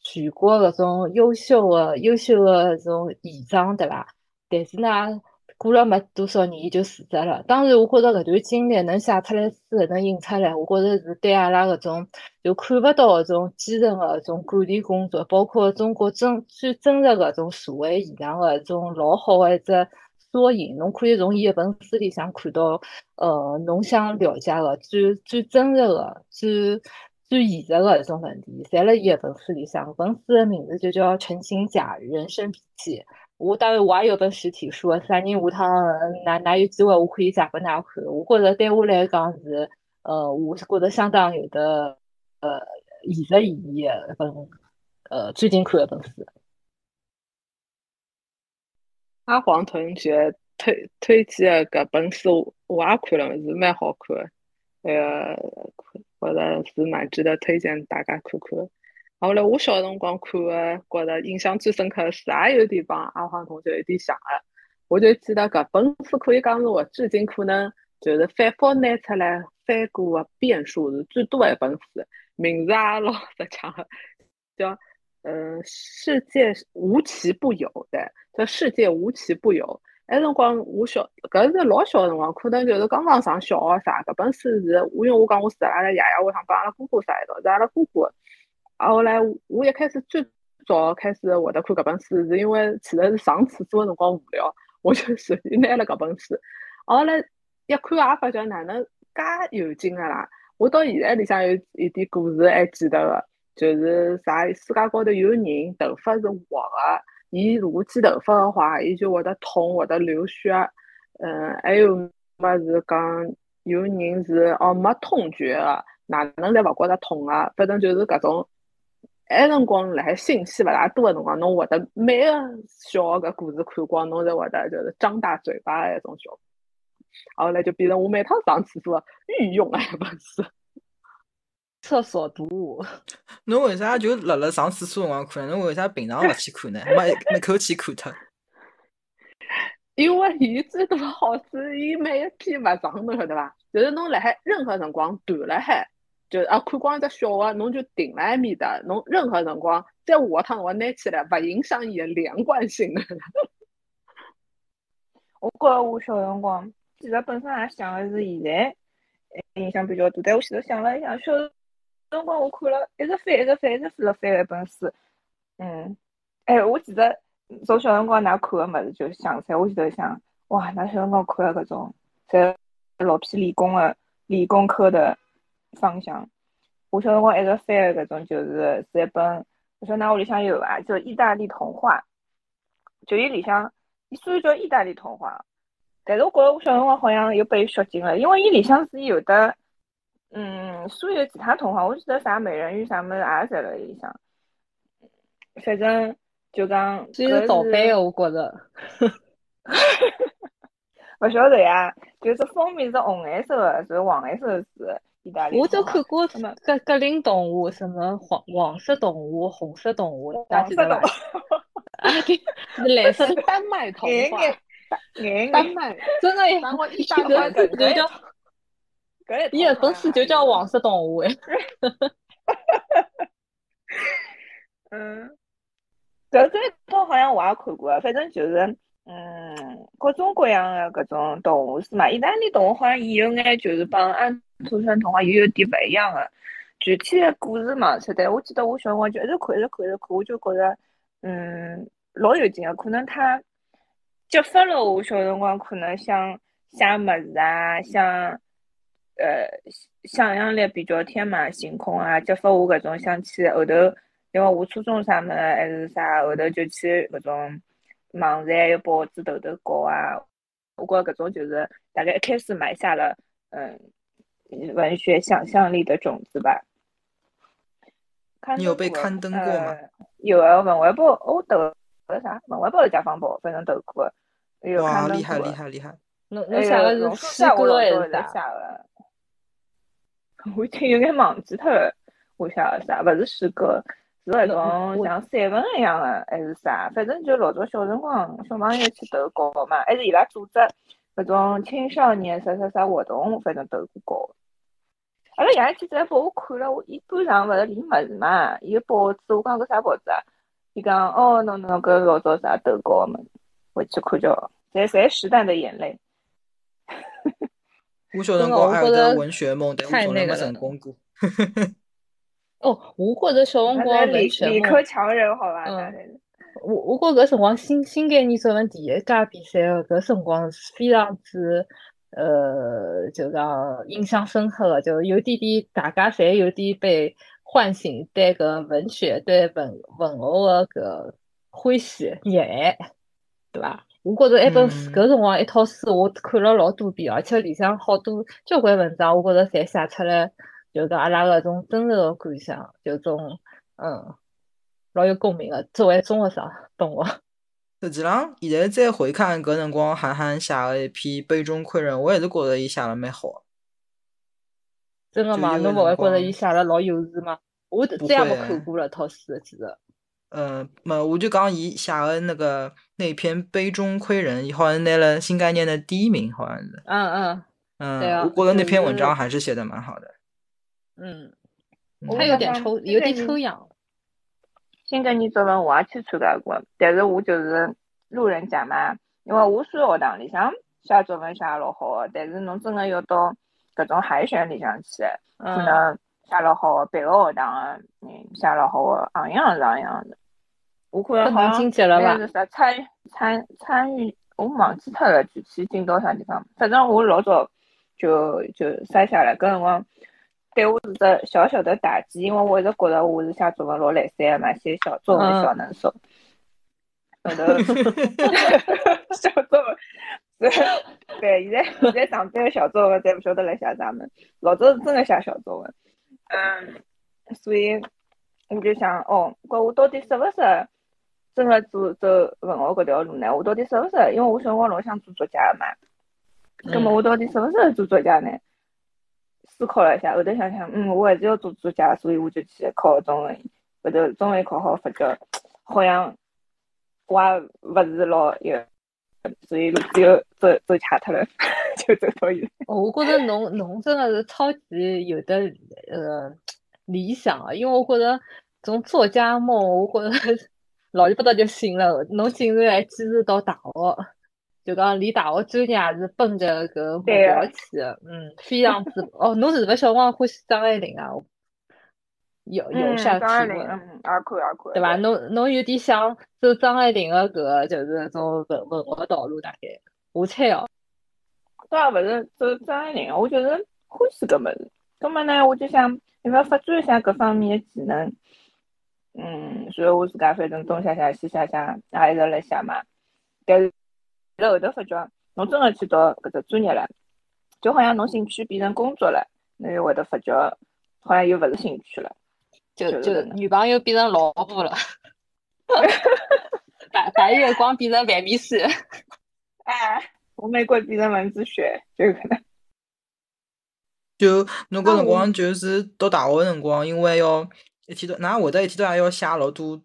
全国搿种优秀个、优秀个搿种县长，对伐？但是呢。过了没多少年，伊就辞职了。当然，我觉着搿段经历能写出来书，能印出来，我觉着是对阿拉搿种就看勿到搿种基层的搿种管理工作，包括中国真最真实搿种社会现象个一种老好的一只缩影。侬可以从伊一本书里向看到，呃，侬想了解的最最真实个、最最现实个一种问题，侪辣伊一本书里向。本书的名字就叫《陈情甲人生笔记》。我当然我也有本实体书，啥人下趟哪哪有机会，我可以借给㑚看。我觉着对我来讲是，呃，我是觉得相当有的，呃，现实意义的一本，呃，最近看一本书。阿黄同学推推荐的搿本书，我也看了，是蛮好看的，那个觉得是蛮值得推荐大家看看。后来我小辰光看的，觉得印象最深刻的是，也有点帮阿黄同学有点像的。我就记得搿本书可以讲是我至今可能就是反复拿出来翻过的遍数是最多的一本书，名字也老实讲，叫。嗯，世界无奇不有的，叫世界无奇不有。那辰光我小，搿是老小辰光，可能就是刚刚上小学啥。搿本书是，我因为我讲我是阿拉爷爷屋上帮阿拉姑姑啥一道，是阿拉姑姑后来我一开始最早开始会得看搿本书，是因为其实是上厕所的辰光无聊，我就 随便拿了搿本书。后来一看也发觉哪能介有劲个啦！我到现在里向有一点故事还记得个。就是啥，世界高头有人头发是黄的，伊如果剪头发的话，伊就会得痛，会得流血。嗯，还有么是讲有人是哦没痛觉的，哪能侪勿觉得痛啊？反正就是搿种。埃辰光辣海信息勿大多的辰光，侬会得每个小个故事看光，侬侪会得就是张大嘴巴的一种效果。后来就变成我每趟上厕所御用埃本书。厕所读物，侬为啥就辣辣上厕所辰光看？侬为啥平常勿去看呢？没没口气看脱？因为伊最多好处，伊每一篇勿长，侬晓得伐？就是侬辣海任何辰光断了海，就啊看光一只小个，侬就停辣埃面搭，侬任何辰光再下一趟辰光拿起来，勿影响伊个连贯性的。我觉着我小辰光其实本身也想的是现在印象比较多，但我现在想了一下，小。辰光我看了一直翻，一直翻，一直翻了翻一本书。嗯，哎，我记得从小辰光㑚看个物事，就想起来，我记得想，哇，㑚小辰光看个搿种，在老偏理工个理工科的方向。我小辰光一直翻个搿种，就是是一本，我晓得㑚屋里向有伐？就意大利童话，就伊里向，伊虽然叫意大利童话，但是我觉着我小辰光好像又被削进了，因为伊里向是有的。嗯，所有其他童话，我记得啥美人鱼啥么也在了里向。反正就讲，这是盗版的，我觉着。不晓得呀，就是封面是红颜色的，是黄颜色是意大利。我就看过什么格格林动物，什么黄黄色动物、红色动物，大家记得吧？啊，对，蓝色丹麦童话。丹麦，真的，然后一大块的那叫。伊个本书就叫《黄色动物》哎，嗯，搿这套好像我也看过，反正就是，嗯，各种各样的搿种动物是嘛？意大利动物好像也有眼，就是帮安土生童话又有点勿一样的。具体个故事嘛，晓得？我记得我小辰光就一直看，一直看，一直看，我就觉着，嗯，老有劲个。可能他激发了我小辰光可能想写物事啊，想。呃，想象力比较天马行空啊，激发我搿种想去后头，因为我初中啥么还是啥，后头就去搿种网站有报纸头头搞啊。我觉搿种就是大概一开始埋下了嗯文学想象力的种子吧。你有被刊登过吗？有啊，文汇报我投个啥？文汇报是解放报，反正投过。哇，厉害厉害厉害！那那写的是诗歌还是啥？我已经有点忘记脱了，我想啥？不是诗歌，是那种像散文一样的，还是啥？反正就老早小辰光，小朋友去投稿嘛，还是伊拉组织那种青少年啥啥啥活动，反正投过稿。阿拉爷去在拨我看了，我一般上勿是理物事嘛，伊个报纸，我讲个啥报纸啊？伊讲哦，侬侬搿老早啥投稿嘛？回去看叫，侪侪时代的眼泪。我小辰光还有个文学梦，但我从来没成功过。哦，我觉着小辰光文学梦。理科强人，好吧？嗯。我我觉搿辰光新新概念作文第一届比赛个搿辰光是非常之呃，就讲印象深刻的，就有点点大家侪有点被唤醒对搿文学对文文学个搿欢喜热爱，对伐？我觉着一本书，搿辰光一套书我看了老多遍，而且里向好多交关文章，我觉着侪写出来，就讲阿拉搿种真实的感想，就种嗯，老有共鸣的。作为中学生，懂我。实际上，现在再回看搿辰光韩寒写个一篇《杯中窥人》，我还是觉着伊写了蛮好。真的吗？侬勿会觉着伊写了老幼稚吗？我再也没看过了套书，其实。呃，没，我就讲伊写的那个那篇《杯中窥人》，好像拿了新概念的第一名，好像是。嗯嗯。嗯，我觉得那篇文章还是写的蛮好的。嗯。他有点抽，有点抽象。新概念作文我也去参加过，但是我就是路人甲嘛，因为我算学堂里向写作文写老好，但是侬真的要到搿种海选里向去，可能写老好，别个学堂的人写老好的，昂样是昂样的。我可能好像应该是啥参参参与，我忘记脱了具体进到啥地方，反正我老早就就筛下来，搿辰光。对我是只小小的打击，因为我一直觉得我是写作文老来三的嘛，写小作文小能手。后头，小作文，对对，现在现在上班的小作文，再不晓得来写啥么，老早是真的写小作文。嗯，所以我就想，哦，搿我到底适不适合真的做走文学搿条路呢？我到底适不适合？因为我小辰光老想做作家的嘛。那么我到底适勿适合做作家呢？思考了一下，后头想想，嗯，我还是要做作家，所以我就去考中文。后头中文考好，发觉好像我也勿是老有，所以就走走岔脱了，就走到现我觉着侬侬真的是超级有的呃理想啊，因为我觉着种作家梦，我觉着老里八早就行了。侬竟然还坚持到大学。就讲离大学专业也是奔着搿目标去的，嗯，非常之 哦。侬是勿是小光欢喜张爱玲啊？有有下体会，嗯，也可以也可以，对伐？侬侬有点想走张爱玲的搿就是种文文学道路，大概我猜哦。倒也勿是走张爱玲，我就是欢喜搿物事。搿么呢，我就想要勿要发展一下搿方面的技能？嗯，所以我自家反正东想想西写写，也一直辣写嘛。但是。在后头发觉，侬真的去读搿只专业了，就好像侬兴趣变成工作了，侬又会得发觉，好像又勿是兴趣了，就就女朋友变成老婆了，白白月光变成万米雪，哎，红玫瑰变成蚊子血，就可能。就侬搿辰光就是读大学个辰光，因为要一天到，哪会得一天到晚要写老多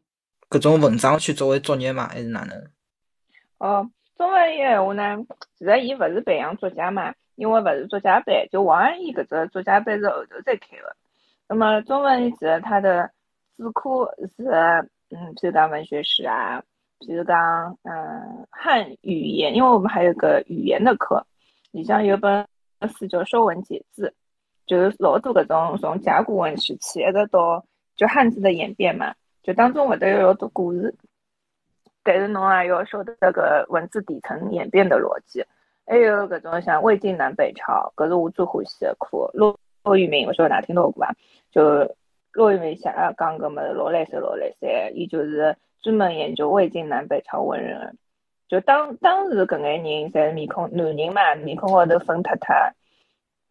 搿种文章去作为作业嘛，还是哪能？哦。中文系闲话呢，其实伊勿是培养作家嘛，因为勿是作家班，就王安忆搿只作家班是后头再开的。那么中文其实它的主科是，嗯，譬如讲文学史啊，譬如讲，嗯，汉语言，因为我们还有个语言的课，里向有本书叫《说文解字》，就是老多搿种从甲骨文时期一直到就汉字的演变嘛，就当中会得有老多故事。但是侬也要晓得这个文字底层演变的逻辑，还有搿种像魏晋南北朝，搿是我最欢喜的课。骆骆玉明，我晓得㑚听到过伐？就骆玉明写讲搿么老来三老来三，伊就是专门研究魏晋南北朝文人。就当当时搿眼人侪是面孔男人嘛，面孔高头粉塌塌，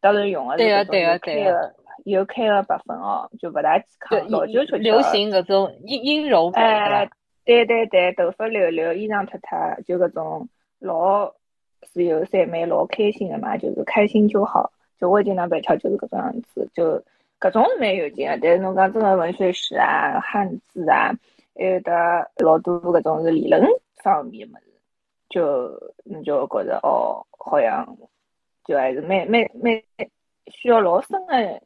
当然用的是搿种有开个又开了白粉哦，就勿大健康，老就出流行搿种阴阴柔感。对对对，头发溜溜，衣裳脱脱，就搿种老自由散漫、老开心的嘛，就是开心就好。就我经常白跳，就是搿种样子，就搿种是蛮有劲的。但是侬讲真个文学史啊、汉字啊，还有得老多搿种是理论方面的物事，就你就觉着哦，好像就还是蛮蛮蛮需要老深的人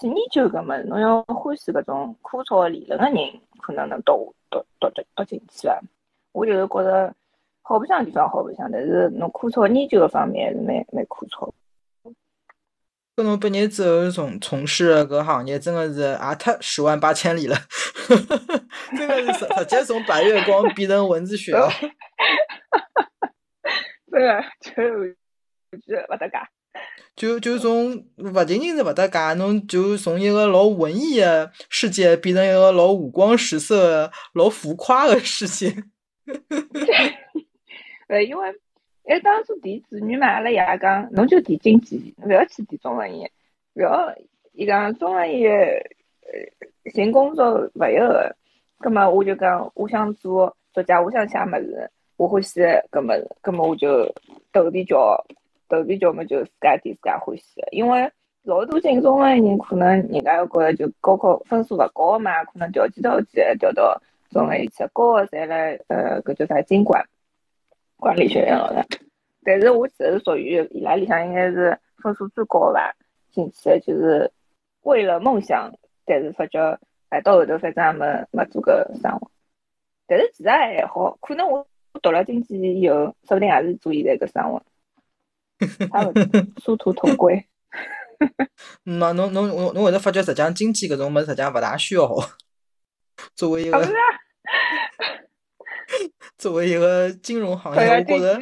去研究个么事。侬要欢喜搿种枯燥理论的人，可能能读。读读读读进去伐！我就是觉着好白相地方好白相，但是侬枯燥研究个方面还是蛮蛮枯燥。跟侬毕业之后从从事搿个行业，真的是也太十万八千里了，真的是直接从白月光变成蚊子血了。真的就就勿搭嘎。就就从勿仅仅是勿搭界，侬就从一个老文艺的世界变成一个老五光十色、老浮夸的世界。呃，因为哎，当初填志愿嘛，阿拉爷讲，侬就填经济，勿要去填中文系，勿要伊讲中文系呃寻工作勿有个。葛末我就讲，我想做作家，我想写物事，我欢喜搿么子，搿么我就投币叫，投币叫么就自家点自家欢喜的，因为老多进中的人可能人家觉着就高考分数勿高嘛，可能调剂调剂调到中学里去，高的侪来呃搿叫啥经管管理学院了。但是我其实属于伊拉里向应该是分数最高吧，进去的就是为了梦想，但是发觉哎到后头反正也没没做个生活，但是其实还好，可能我。读了经济以后，说不定也是做现在个生活，差不多殊途同归。那侬侬侬侬会得发觉，实际上经济搿种物事，实际上勿大需要。作为一个，作为一个金融行业，我觉着，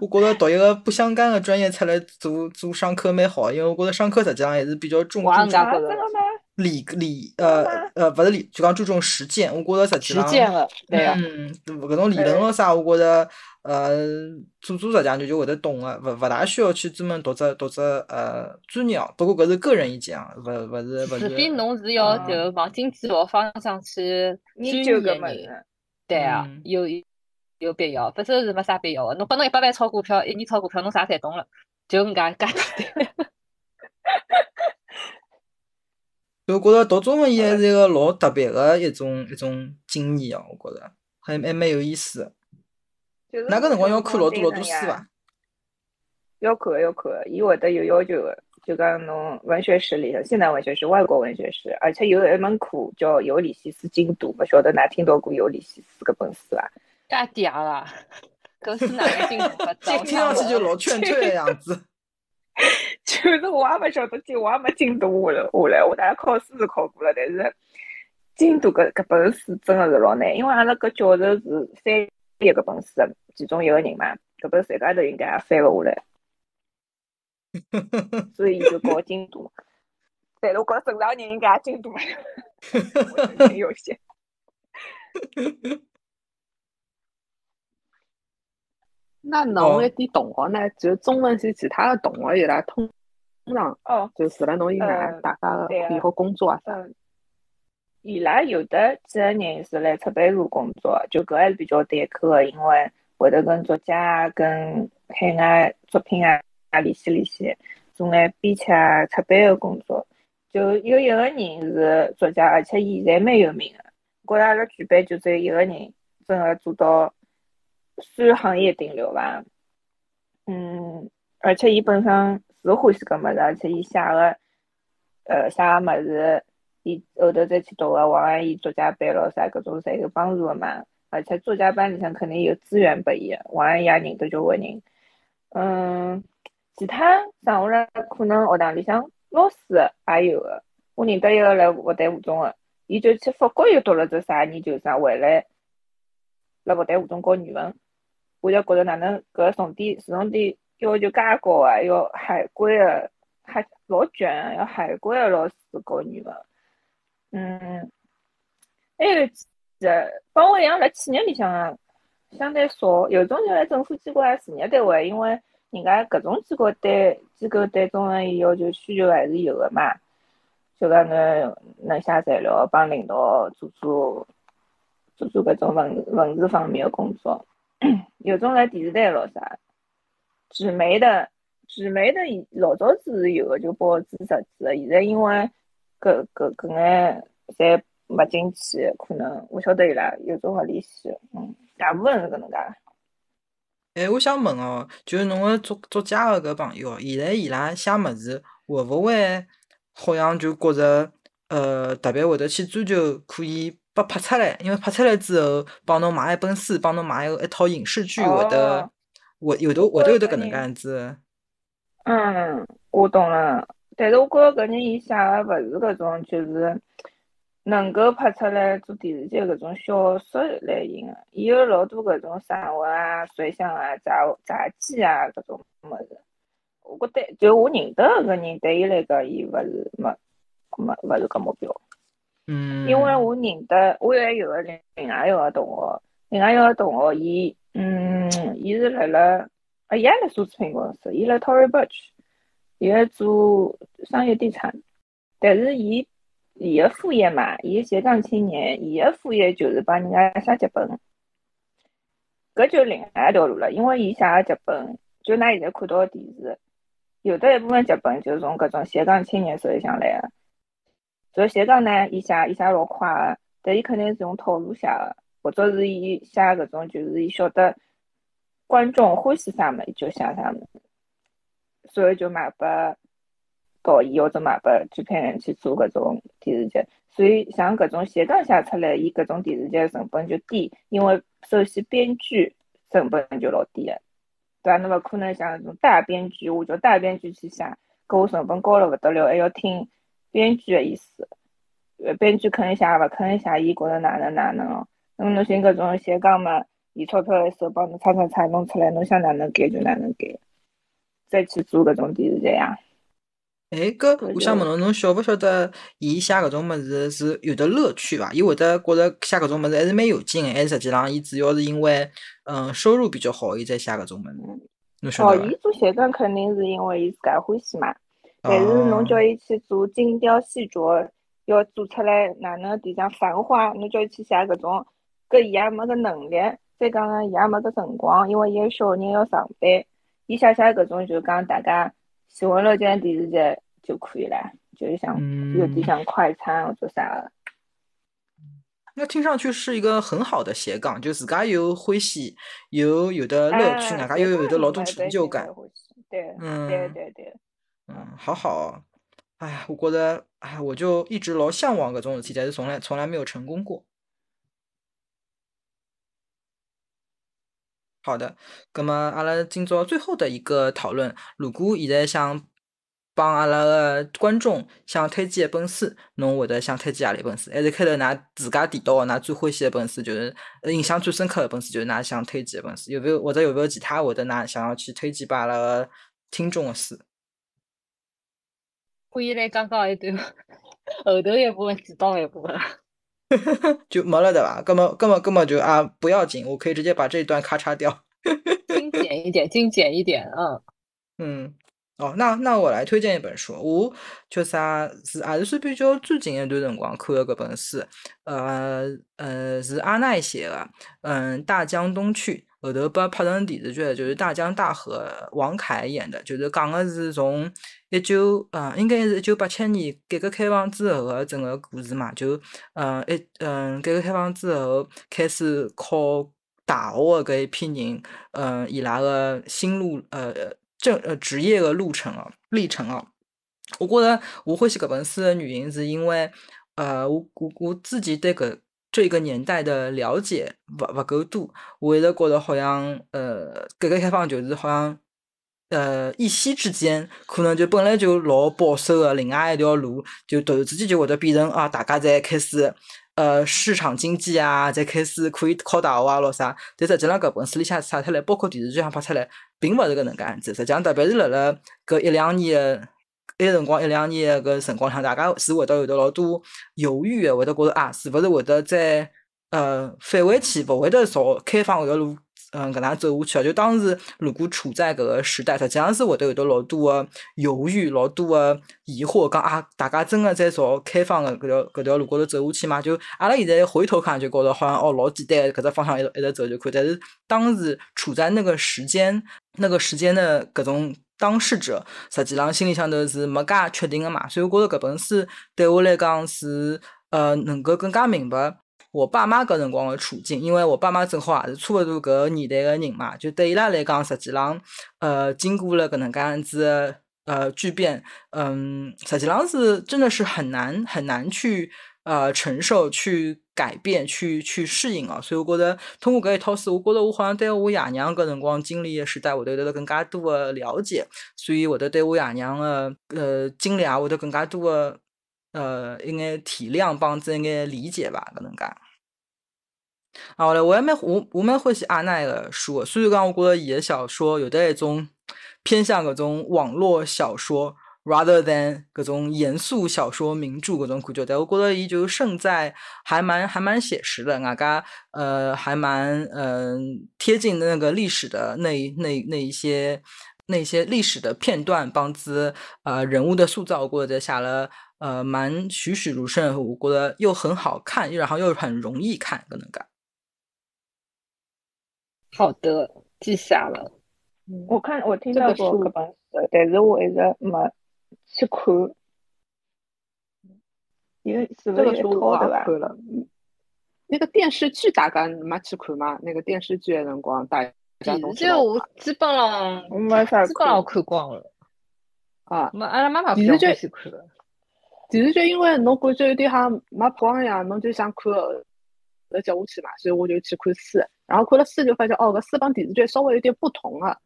我觉着读一个不相干的专业出来做做商科蛮好，因为我觉着商科实际上还是比较重注重。理理呃呃，勿是理，就讲注重实践。我觉着实际上，实践了，对啊，嗯，搿种理论咯啥，我觉着呃，做做实际上就就会得懂个，勿勿大需要去专门读只读只呃专业。不过搿是个人意见啊，勿勿是勿是。除非侬是要就往经济学方向去研究个人，对啊，有有必要，否则是没啥必要个。侬拨侬一百万炒股票，一年炒股票，侬啥侪懂了，就搿介简单。就觉着读中文也是一个老特别的一种一种经验哦，我觉着还还蛮有意思的。哪个辰光要看老多老多书伐？要看要看，伊会得有要求的。就讲侬文学史里头，现代文学史、外国文学史，而且有一门课叫《尤里西斯精读》，勿晓得㑚听到过《尤里西斯》搿本书伐？介嗲啦！搿是哪个精读法？听上去就老劝退的样子。就是我也没晓得进，我也没进读下来，下来我大概考试是考过了，但是进读搿搿本书真的是老难，因为阿拉搿教授是翻译搿本书的其中一个人嘛，搿本书高头应该也翻勿下来，所以就搞精读。但是我觉正常人应该也精读嘛，很有限。那侬一点同学呢？就中文系其他的同学伊拉通通常哦，就除了侬以外，大家的以后工作啊啥？伊拉有的几个人是来出版社工作，就搿还是比较对口的，因为会得跟作家、跟海外作品啊啊联系联系，做眼编辑啊、出版的工作。就有一个人是作家，而且伊现在蛮有名的。觉着阿拉举办就只有一个人，真的做到。算行业顶流吧，嗯，而且伊本身是欢喜搿物事，而且伊写个，呃，写个物事，伊后头再去读个王安忆作家班咯啥，搿种侪有帮助个嘛。而且作家班里向肯定有资源拨伊，王安忆也认得交关人。嗯，其他剩下来可能学堂里向老师也有个，我认得一个来复旦附中个，伊就去法国又读了只啥研究生，回来辣复旦附中教语文。我就觉着哪能搿重点重点要求介高啊，要海归的，还老卷啊，要海归的老师教语文。嗯，还有这帮我一样辣企业里向啊，相对少，有种就在政府机关、事业单位，因为人家各种机构对机构对中文要求需求还是有的嘛。就讲能能写材料，帮领导做做做做搿种文文字方面的工作。有种来电视台咯啥，纸媒的纸媒的老早子是有的，就报纸杂志的。现在因为搿搿搿眼侪没进去，可能我晓得伊拉有种勿联系。嗯，大部分是搿能介。哎，我想问哦，就是侬个作作家个搿朋友，现在伊拉写物事会勿会好像就觉着呃特别会得去追求可以。被拍出来，因为拍出来之后，帮侬买一本书，帮侬买一套影视剧，会得，会有的我都有得搿能介样子。嗯，我懂了。但是我觉着搿人伊写的勿是搿种，就是能够拍出来做电视剧搿种小说类型的，伊有老多搿种散文啊、随想啊、杂杂记啊搿种物事。我觉得，就我认得搿人，对伊来讲，伊勿是没没勿是搿目标。嗯，因为我认得，我还有个另另外一个同学，另外一个同学，伊，嗯，伊是辣辣，啊，伊也辣做咨询公司，伊辣 Tory Burch，伊辣做商业地产，但是伊，伊个副业嘛，伊斜杠青年，伊个副业就是帮人家写剧本，搿就另外一条路了，因为伊写个剧本，就㑚现在看到个电视，有的一部分剧本就是从搿种斜杠青年手里向来个。就斜杠呢，伊写伊写老快个，但伊肯定是用套路写个，或者是伊写搿种，就是伊晓得观众欢喜啥物事就写啥物事，所以就卖拨导演或者卖拨制片人去做搿种电视剧。所以像搿种斜杠写出来，伊搿种电视剧成本就低，因为首先编剧成本就老低个，对伐？侬勿可能像搿种大编剧，我叫大编剧去写，搿我成本高了勿得了，还要听。编剧的意思，编剧肯写勿肯写，伊觉着哪能哪能哦。那么侬寻搿种斜杠嘛，以钞票的手帮侬擦擦擦弄出来，侬想哪能改就哪能改，再去做搿种电视剧呀。哎，搿我想问侬，侬晓勿晓得，伊写搿种物事是有的乐趣伐？伊会得觉着写搿种物事还是蛮有劲个，还是实际上伊主要是因为，嗯，收入比较好，伊才写搿种物事。侬晓得伐？哦，伊做写杠肯定是因为伊自家欢喜嘛。但是侬叫伊去做精雕细琢，要做出来哪能地像繁花，侬叫伊去写搿种，搿伊也没个能力，再讲呢，伊也没个辰光，因为伊有小人要上班，伊写写搿种就讲大家喜闻乐见电视剧就可以了，就是像有点像快餐或者啥个。那听上去是一个很好的斜杠，就自家又欢喜，又有的乐趣，外加又有的劳动成就感。对，嗯，对对对。嗯，好好，哎呀，我觉得，哎，我就一直老向往搿种事体，但是从来从来没有成功过。好的，葛么阿拉今朝最后的一个讨论，如果现在想帮阿拉个观众想推荐一本书，侬会得想推荐何里本书？还是开头㑚自家提到㑚最欢喜一本书，就是印象最深刻一本书，就是㑚想推荐的本书？有没有或者有没有其他会得㑚想要去推荐拨阿拉个听众的书？可以来讲讲一段后头一部分，提到一部分，就没了的吧？根本根本根本就啊不要紧，我可以直接把这一段咔嚓掉，精简一点，精简一点，嗯嗯。哦，那那我来推荐一本书，我叫啥是还是算比较最近一段辰光看的搿本书，呃呃是阿奈写的，嗯，《大江东去》。后头被拍成电视剧，就是《大江大河》，王凯演的，就是讲的是从一九，嗯，应该是一九八七年改革开放之后的整个故事嘛。就，嗯，一，嗯，改革开放之后开始考大学的搿一批人，嗯，伊拉个心路，呃，正，呃，职业的路程哦，历程哦。我觉着我欢喜搿本书的原因是因为，呃，我我我自己对搿。这个年代的了解不不够多，我一直觉得好像呃，改革开放就是好像呃一夕之间，可能就本来就老保守的另外一条路，就突然之间就会得变成啊，大家在开始呃市场经济啊，在开始可以考大学啊，咾啥？但实际上搿本书里向写出来，包括电视剧上拍出来，并勿是搿能介样子。实际上，特别是辣辣搿一两年。埃辰光一两年个辰光上，大家是会得有得老多犹豫个，会得觉得啊，是勿是会得再呃返回去，勿会得朝开放搿条路嗯搿能走下去啊？就当时如果处在搿个时代，实际上是会得有得老多个犹豫，老多个疑惑，讲啊，大家真个在朝开放个搿条搿条路高头走下去嘛？就阿拉现在回头看，就觉着好像哦老简单，搿只方向一直一直走就可以。但是当时处在那个时间那个时间的搿种。当事者实际上心里向头是没介确定的嘛，所以我觉着搿本书对我来讲是呃能够更加明白我爸妈搿辰光的处境，因为我爸妈正好也是差勿多搿年代的人嘛，就对伊拉来讲，实际上呃经过了搿能介样子呃巨变，嗯，实际上是真的是很难很难去呃承受去。改变去去适应哦，所以我觉得通过搿一套书，我觉得我好像对我爷娘搿辰光经历的时代，会得得更加多的了解，所以会得对我爷娘的呃经历啊，会得更加多的呃一眼体谅帮子一眼理解吧，搿能介。好了，我也蛮我我蛮欢喜阿奈的书，虽然讲我觉得伊的小说有的一种偏向搿种网络小说。rather than 各种严肃小说名著各种感觉，但我觉得伊就胜在还蛮还蛮写实的，外加呃还蛮嗯贴近那个历史的那那那一些那些历史的片段，帮子呃人物的塑造，或者写了呃蛮栩栩如生，我觉得又很好看，然后又很容易看，可能感。好的，记下了。我看我听到过搿本书，但是我一直没去看。因为是这个书我看了。那个电视剧大概没去看嘛？那个电视剧的辰光，大电视剧我基本上我没啥基本上看光了。啊，没阿拉妈妈电视剧去看。电视剧因为侬感觉有点像没光呀，侬就想看，呃，接下去嘛，所以我就去看书。然后看了书就发现，哦，搿书帮电视剧稍微有点不同了，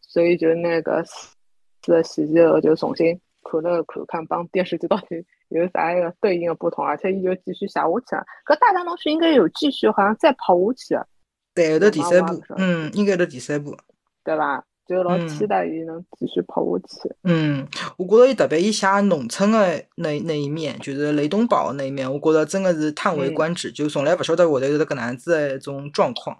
所以就那个书的细节后就重新看了看，看帮电视剧到底有啥一个对应的不同，而且伊就继续写下去了。搿大江龙是应该有继续，好像再跑下去了。对，有的第三部，嗯，应该的第三部，对吧？就老期待伊能继续跑下去。嗯，我觉着伊特别伊写农村的那那一面，就是雷东宝那一面，我觉着真的是叹为观止，就从来不晓得会头有得搿能样子的一种状况。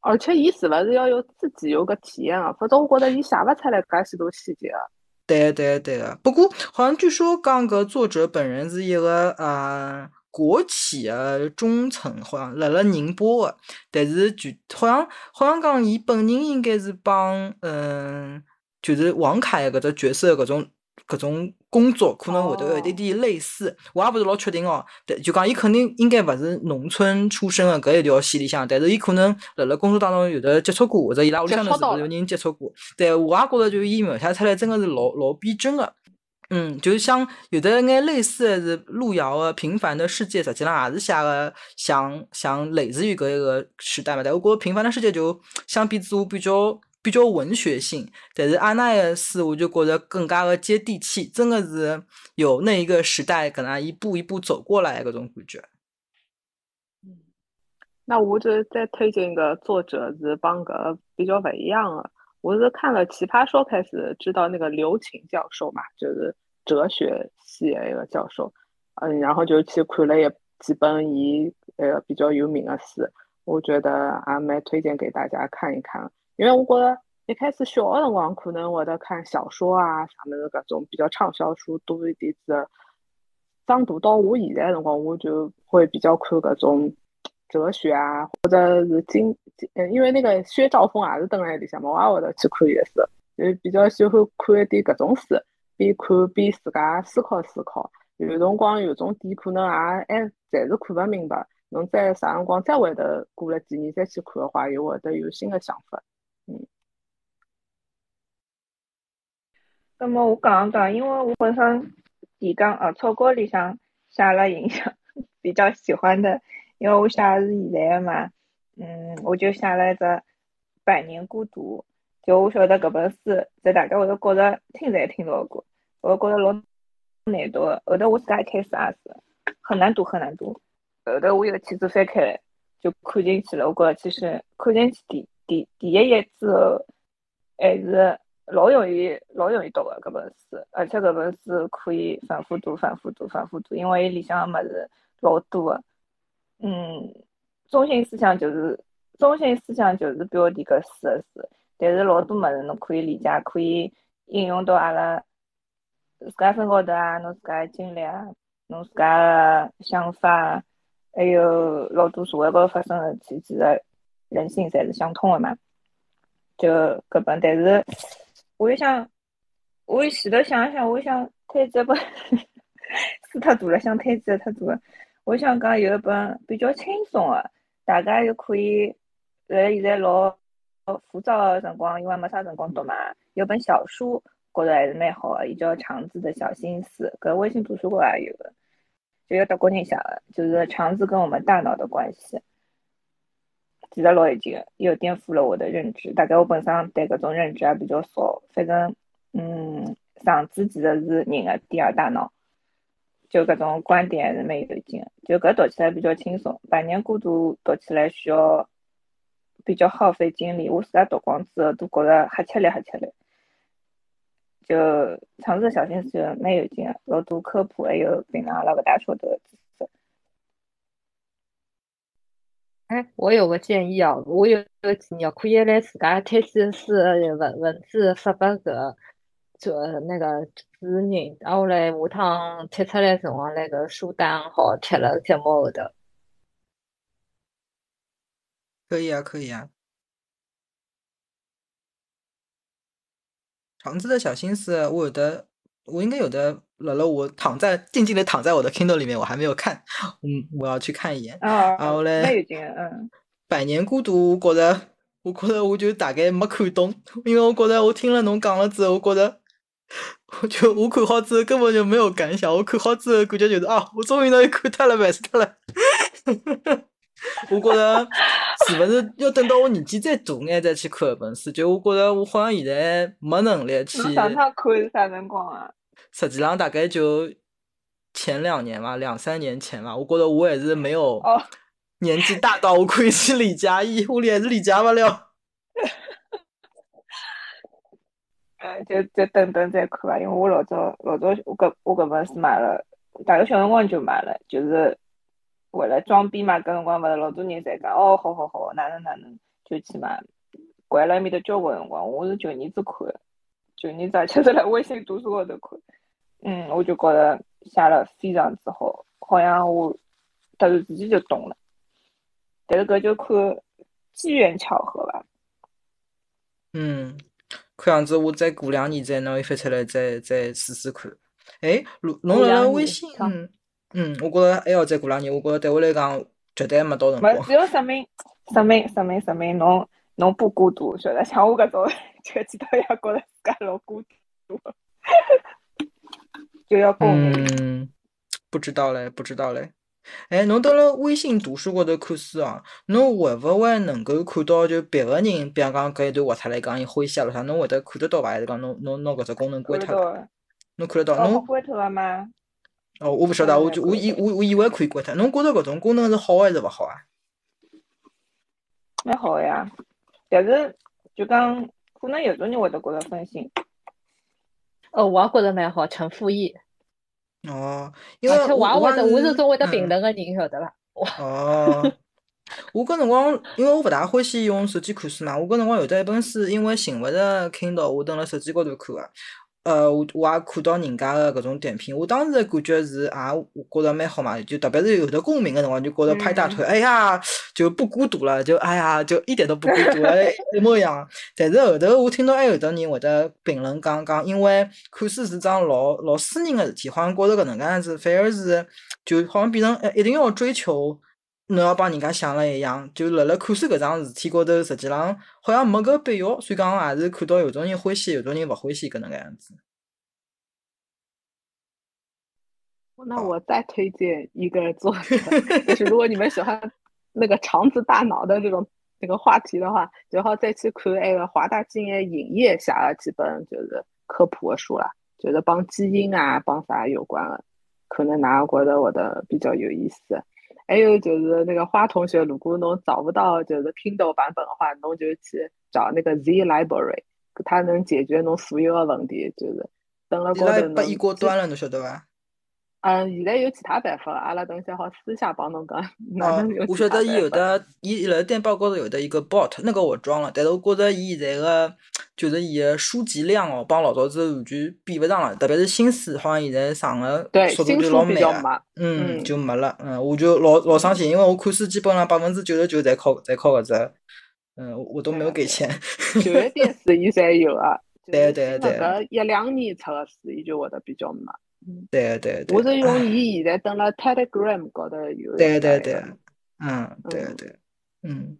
而且伊是勿是要有自己有个体验啊？否则我觉着伊写勿出来介许多细节啊。对对对个，不过好像据说讲搿作者本人是一个呃。国企的中层，好像辣辣宁波的，但是就好像好像讲伊本人应该是帮嗯，就是王凯搿只角色搿种搿种工作可能会得有一点点类似，我也勿是老确定哦。但就讲伊肯定应该勿是农村出身的搿一条线里向，但是伊可能辣辣工作当中有的接触过，或者伊拉屋里向头是勿是有人接触过？对我也觉着就伊描写出来真的是老老逼真的。嗯，就是像有的眼类似的是路遥的《平凡的世界》，实际上也是写的像像类似于搿一个时代嘛。但我觉《平凡的世界》就相比之下比较比较文学性，但是阿奈的书我就觉得更加的接地气，真的是有那一个时代可能一步一步走过来搿种感觉。嗯，那我就再推荐一个作者是帮个比较不一样的。我是看了《奇葩说》开始知道那个刘擎教授嘛，就是哲学系的一个教授，嗯，然后就去看了一几本伊呃比较有名的书，我觉得还蛮推荐给大家看一看。因为我觉得一开始小的辰光可能会得看小说啊啥么子搿种比较畅销书多一点子，长大到我现在辰光，我就会比较看各种。哲学啊，或者是经，嗯，因为那个薛兆丰也是蹲在里向，我也会得去看一些书，就比较喜欢看一点搿种书，边看边自家思考思考。有辰光有种点可能也还暂时看勿明白，侬再啥辰光再回头过了几年再去看的话，又会得有新的想法。嗯。那么我讲讲，因为我本身提纲啊草稿里向写了印象 比较喜欢的。因为我写的是现在的嘛，嗯，我就写了一只《百年孤独》，就我晓得搿本书，在大家会得觉着听侪听到过，我觉着老难读的。后头我自家一开始也是很难读，很难读。后头我又去子翻开来，就看进去了。我觉着其实看进去第第第一页之后，还是老容易老容易读的搿本书，而且搿本书可以反复读、反复读、反复读，因为里向的物事老多的。嗯，中心思想就是中心思想就是标题搿四个字，但是老多物事侬可以理解，可以应用到阿拉自家身高头啊，侬自家的经历啊，侬自家的想法，还有老多社会高头发生的事体，其实人性侪是相通的嘛。就搿本，但是我又想，我前头想一想，我想推这本 书太大了，想推荐太多了。我想讲有一本比较轻松的，大家又可以在现在老浮躁的辰光，因为没啥辰光读嘛，有本小书，觉得还是蛮好的，伊叫《肠子的小心思》，搿微信图书馆也有个，就有德国人写的，就是肠子跟我们大脑的关系，其实老有劲，又颠覆了我的认知。大概我本身对搿种认知也比较少，反正，嗯，肠子其实是人的第二大脑。就搿种观点还是蛮有劲的，就搿读起来比较轻松。百年孤独读起来需要比较耗费精力，我自家读光之后都觉着瞎吃力瞎吃力。就尝试小心思蛮有劲的，老多科普还有平常阿拉勿大晓得的知识。哎，我有个建议哦，我有个建议，可以来自家推荐书文文字发拨搿做那个主人，然后嘞，下趟贴出来辰光，那个书单好贴了节目后头。可以啊，可以啊。虫子的小心思，我有的，我应该有的。姥姥，我躺在静静的躺在我的 Kindle 里面，我还没有看。嗯，我要去看一眼。啊，然后嘞，嗯，百年孤独，我觉着。我觉得我就大概没看懂，因为我觉得我听了侬讲了之后，我觉得 我就我看好之后根本就没有感想，我看好之后感觉就是啊，我终于能看脱了，完事脱了。我觉着是勿是要等到我年纪再大眼再去看一本书？就我觉着我好像现在没能力去。上趟看是啥辰光啊？实际上大概就前两年吧，两三年前吧。我觉着我还是没有年纪大到我可以去理解伊，我还是理解勿了。就就等等再看吧，因为我老早老早我搿我搿本书买了，大概小辰光就买了，就是。为了装逼嘛，搿辰光勿是老多人在讲，哦，好好好，哪能哪能就去买，掼了埃面搭交关辰光，我是旧年子看，旧年子 而且是辣微信读书高头看，嗯，我就觉着写了非常之好，好像我突然之间就懂了，但是搿就看机缘巧合吧。嗯，看样子我再过两年再拿伊翻出来再再试试看。哎，侬侬辣辣微信？嗯，我觉着还要再过两年，我觉着对我来讲绝对没到辰光。只要说明说明说明说明侬侬不孤独，晓得？像我搿种就知道要觉着自家老孤独，就要共鸣。嗯，不知道嘞，不知道嘞。哎，侬到了微信读书高头看书啊，侬会勿会能够看到就别个人，比方讲搿一段话出来讲伊欢喜啊，啥，侬会得看得到伐？还是讲侬侬拿搿只功能关脱了？侬看得到？侬关脱了吗？哦，我勿晓得，我就我以我我以为可以关脱。侬觉着搿种功能是好还是勿好啊？蛮好呀，但是就讲可能有种人会得觉着分心。哦，我也觉着蛮好，成副业。哦，因为而且我会得我是种会得评论个人，晓得伐？哦，我搿辰光因为我勿大欢喜用手机看书嘛，我搿辰光有得一本书，因为寻勿着 Kindle，我蹲辣手机高头看个。呃，我我也看到人家的搿种点评，我当时的感觉是也，我觉着蛮好嘛，就特别是有的共鸣的辰光，就觉着拍大腿，哎呀，就不孤独了，就哎呀，就一点都不孤独，了，一模一样。但是后头我听到还有的人会得评论讲讲，因为看书是桩老老私人的事体，好像觉着搿能介样子，反而是就好像变成一定要追求。侬要帮人家想了一样，就辣辣看书搿桩事体高头，实际上好像没搿必要。所以讲，也是看到有种人欢喜，有种人勿欢喜搿能个样子。那我再推荐一个作者，就是如果你们喜欢那个肠子大脑的这种那个话题的话，然后再去看那个华大基因影业写了几本就是科普的书了，就是帮基因啊帮啥有关的，可能哪个觉得我的比较有意思。还有就是那个花同学，如果侬找不到就是 Kindle 版本的话，侬就去找那个 Z Library，它能解决侬所有的问题。就是等了高头侬。把一锅端了，侬晓得伐？嗯，现在有其他办法了，阿拉等一下好私下帮侬讲。哦，我晓得伊有的，伊辣电报高头有的一个 bot，那个我装了，但是我觉着伊现在个就是伊个书籍量哦，帮老早子完全比不上了，特别是新书，好像现在上个速度就老慢嗯，就没了。嗯，我就老老伤心，因为我看书基本上百分之九十九在靠在靠搿只，嗯，我都没有给钱。九月点书 伊侪有啊。对对对。搿一两年出个书，伊就会得比较慢。对对对，我是用伊现在登了 Telegram 高头有。对对对，嗯，对对，嗯。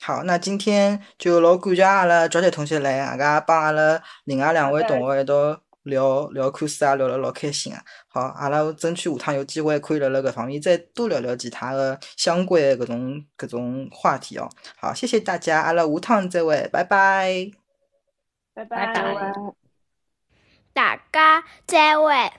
好，那今天就老感谢阿拉赵杰同学来，阿拉帮阿拉另外两位同学一道聊聊看书啊，聊了老开心啊。好，阿拉争取下趟有机会可以辣辣搿方面再多聊聊其他的相关的搿种搿种话题哦。好，谢谢大家，阿拉下趟再会，拜拜。拜拜。大家再会。